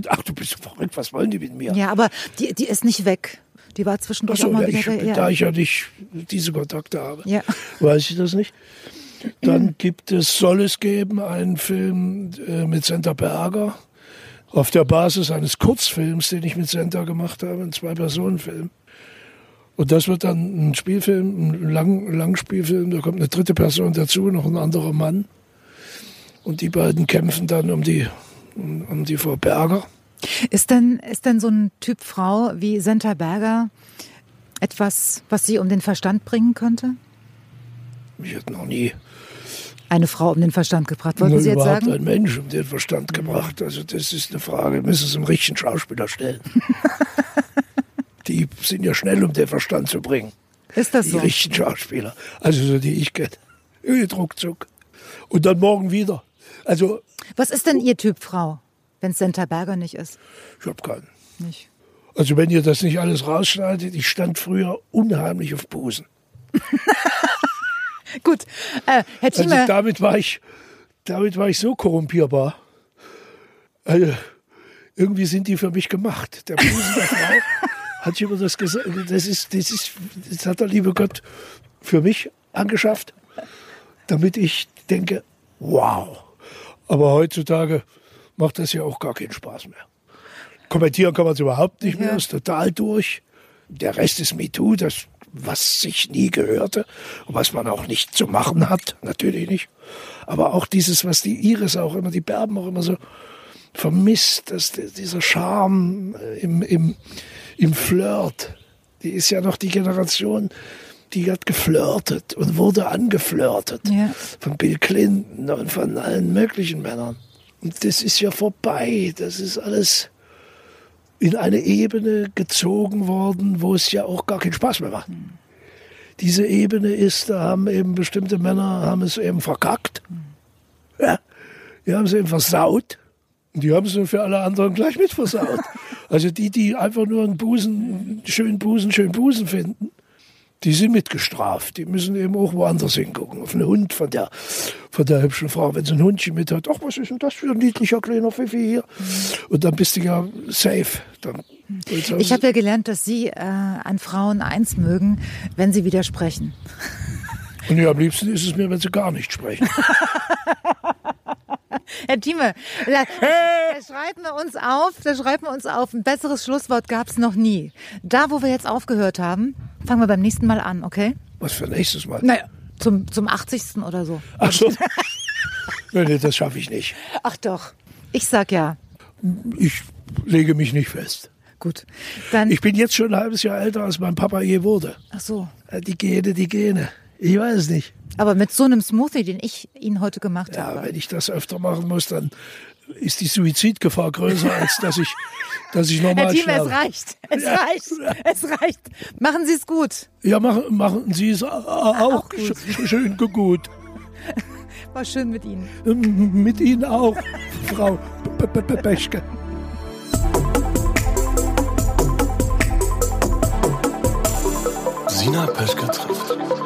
Ach, du bist verrückt, was wollen die mit mir? Ja, aber die, die ist nicht weg. Die war zwischendurch so, auch mal ja, wieder ich, bei da ich ja nicht diese Kontakte habe, Ja. weiß ich das nicht. Dann gibt es, soll es geben, einen Film äh, mit Senta Berger, auf der Basis eines Kurzfilms, den ich mit Senta gemacht habe, ein Zwei-Personen-Film. Und das wird dann ein Spielfilm, ein Lang Langspielfilm, da kommt eine dritte Person dazu, noch ein anderer Mann. Und die beiden kämpfen dann um die, um, um die Frau Berger. Ist denn, ist denn so ein Typ Frau wie Senta Berger etwas, was sie um den Verstand bringen könnte? Ich hätte noch nie eine Frau um den Verstand gebracht. Wollten Sie jetzt sagen? ein Mensch um den Verstand gebracht. Also das ist eine Frage, müssen Sie einem richtigen Schauspieler stellen. die sind ja schnell, um den Verstand zu bringen. Ist das die so? Die richtigen Schauspieler. Also so die ich kenne. Ruckzuck. Und dann morgen wieder. Also. Was ist denn Ihr Typ Frau, wenn es Senta Berger nicht ist? Ich habe keinen. Nicht. Also wenn ihr das nicht alles rausschneidet, ich stand früher unheimlich auf Busen. Gut, äh, Herr Thieme. Also damit war ich, damit war ich so korrumpierbar. Also, irgendwie sind die für mich gemacht. Der Busen der Frau hat immer das gesagt. Das ist, das ist, das hat der liebe Gott für mich angeschafft, damit ich denke, wow. Aber heutzutage macht das ja auch gar keinen Spaß mehr. Kommentieren kann man es überhaupt nicht mehr, ist total durch. Der Rest ist MeToo, das was sich nie gehörte und was man auch nicht zu machen hat, natürlich nicht. Aber auch dieses, was die Iris auch immer, die Berben auch immer so vermisst, dass dieser Charme im, im, im Flirt, die ist ja noch die Generation, die hat geflirtet und wurde angeflirtet ja. von Bill Clinton und von allen möglichen Männern. Und das ist ja vorbei, das ist alles in eine Ebene gezogen worden, wo es ja auch gar keinen Spaß mehr macht. Diese Ebene ist, da haben eben bestimmte Männer haben es eben verkackt. Ja, die haben es eben versaut. Und die haben es für alle anderen gleich mit versaut. Also die, die einfach nur einen Busen, schönen Busen, schönen Busen finden, die sind mitgestraft. Die müssen eben auch woanders hingucken. Auf einen Hund von der, von der hübschen Frau. Wenn sie ein Hundchen mit hat, ach, was ist denn das für ein niedlicher kleiner Pfiffi hier? Und dann bist du ja safe. Dann, ich habe ja gelernt, dass Sie äh, an Frauen eins mögen, wenn sie widersprechen. Und ja, am liebsten ist es mir, wenn sie gar nicht sprechen. Herr Thieme, da, da, schreiben wir uns auf, da schreiben wir uns auf. Ein besseres Schlusswort gab es noch nie. Da, wo wir jetzt aufgehört haben, fangen wir beim nächsten Mal an, okay? Was für nächstes Mal? Naja, zum, zum 80. oder so. Ach so. nee, das schaffe ich nicht. Ach doch. Ich sag ja. Ich lege mich nicht fest. Gut. Dann ich bin jetzt schon ein halbes Jahr älter, als mein Papa je wurde. Ach so. Die Gene, die Gene. Ich weiß es nicht. Aber mit so einem Smoothie, den ich Ihnen heute gemacht ja, habe. Ja, wenn ich das öfter machen muss, dann ist die Suizidgefahr größer, als dass ich, dass ich normal Herr Thieme, es reicht. Es ja. reicht. Es reicht. Machen Sie es gut. Ja, machen, machen Sie es auch, auch gut. schön gut. War schön mit Ihnen. Mit Ihnen auch, Frau Peschke. Sina Peschke trifft.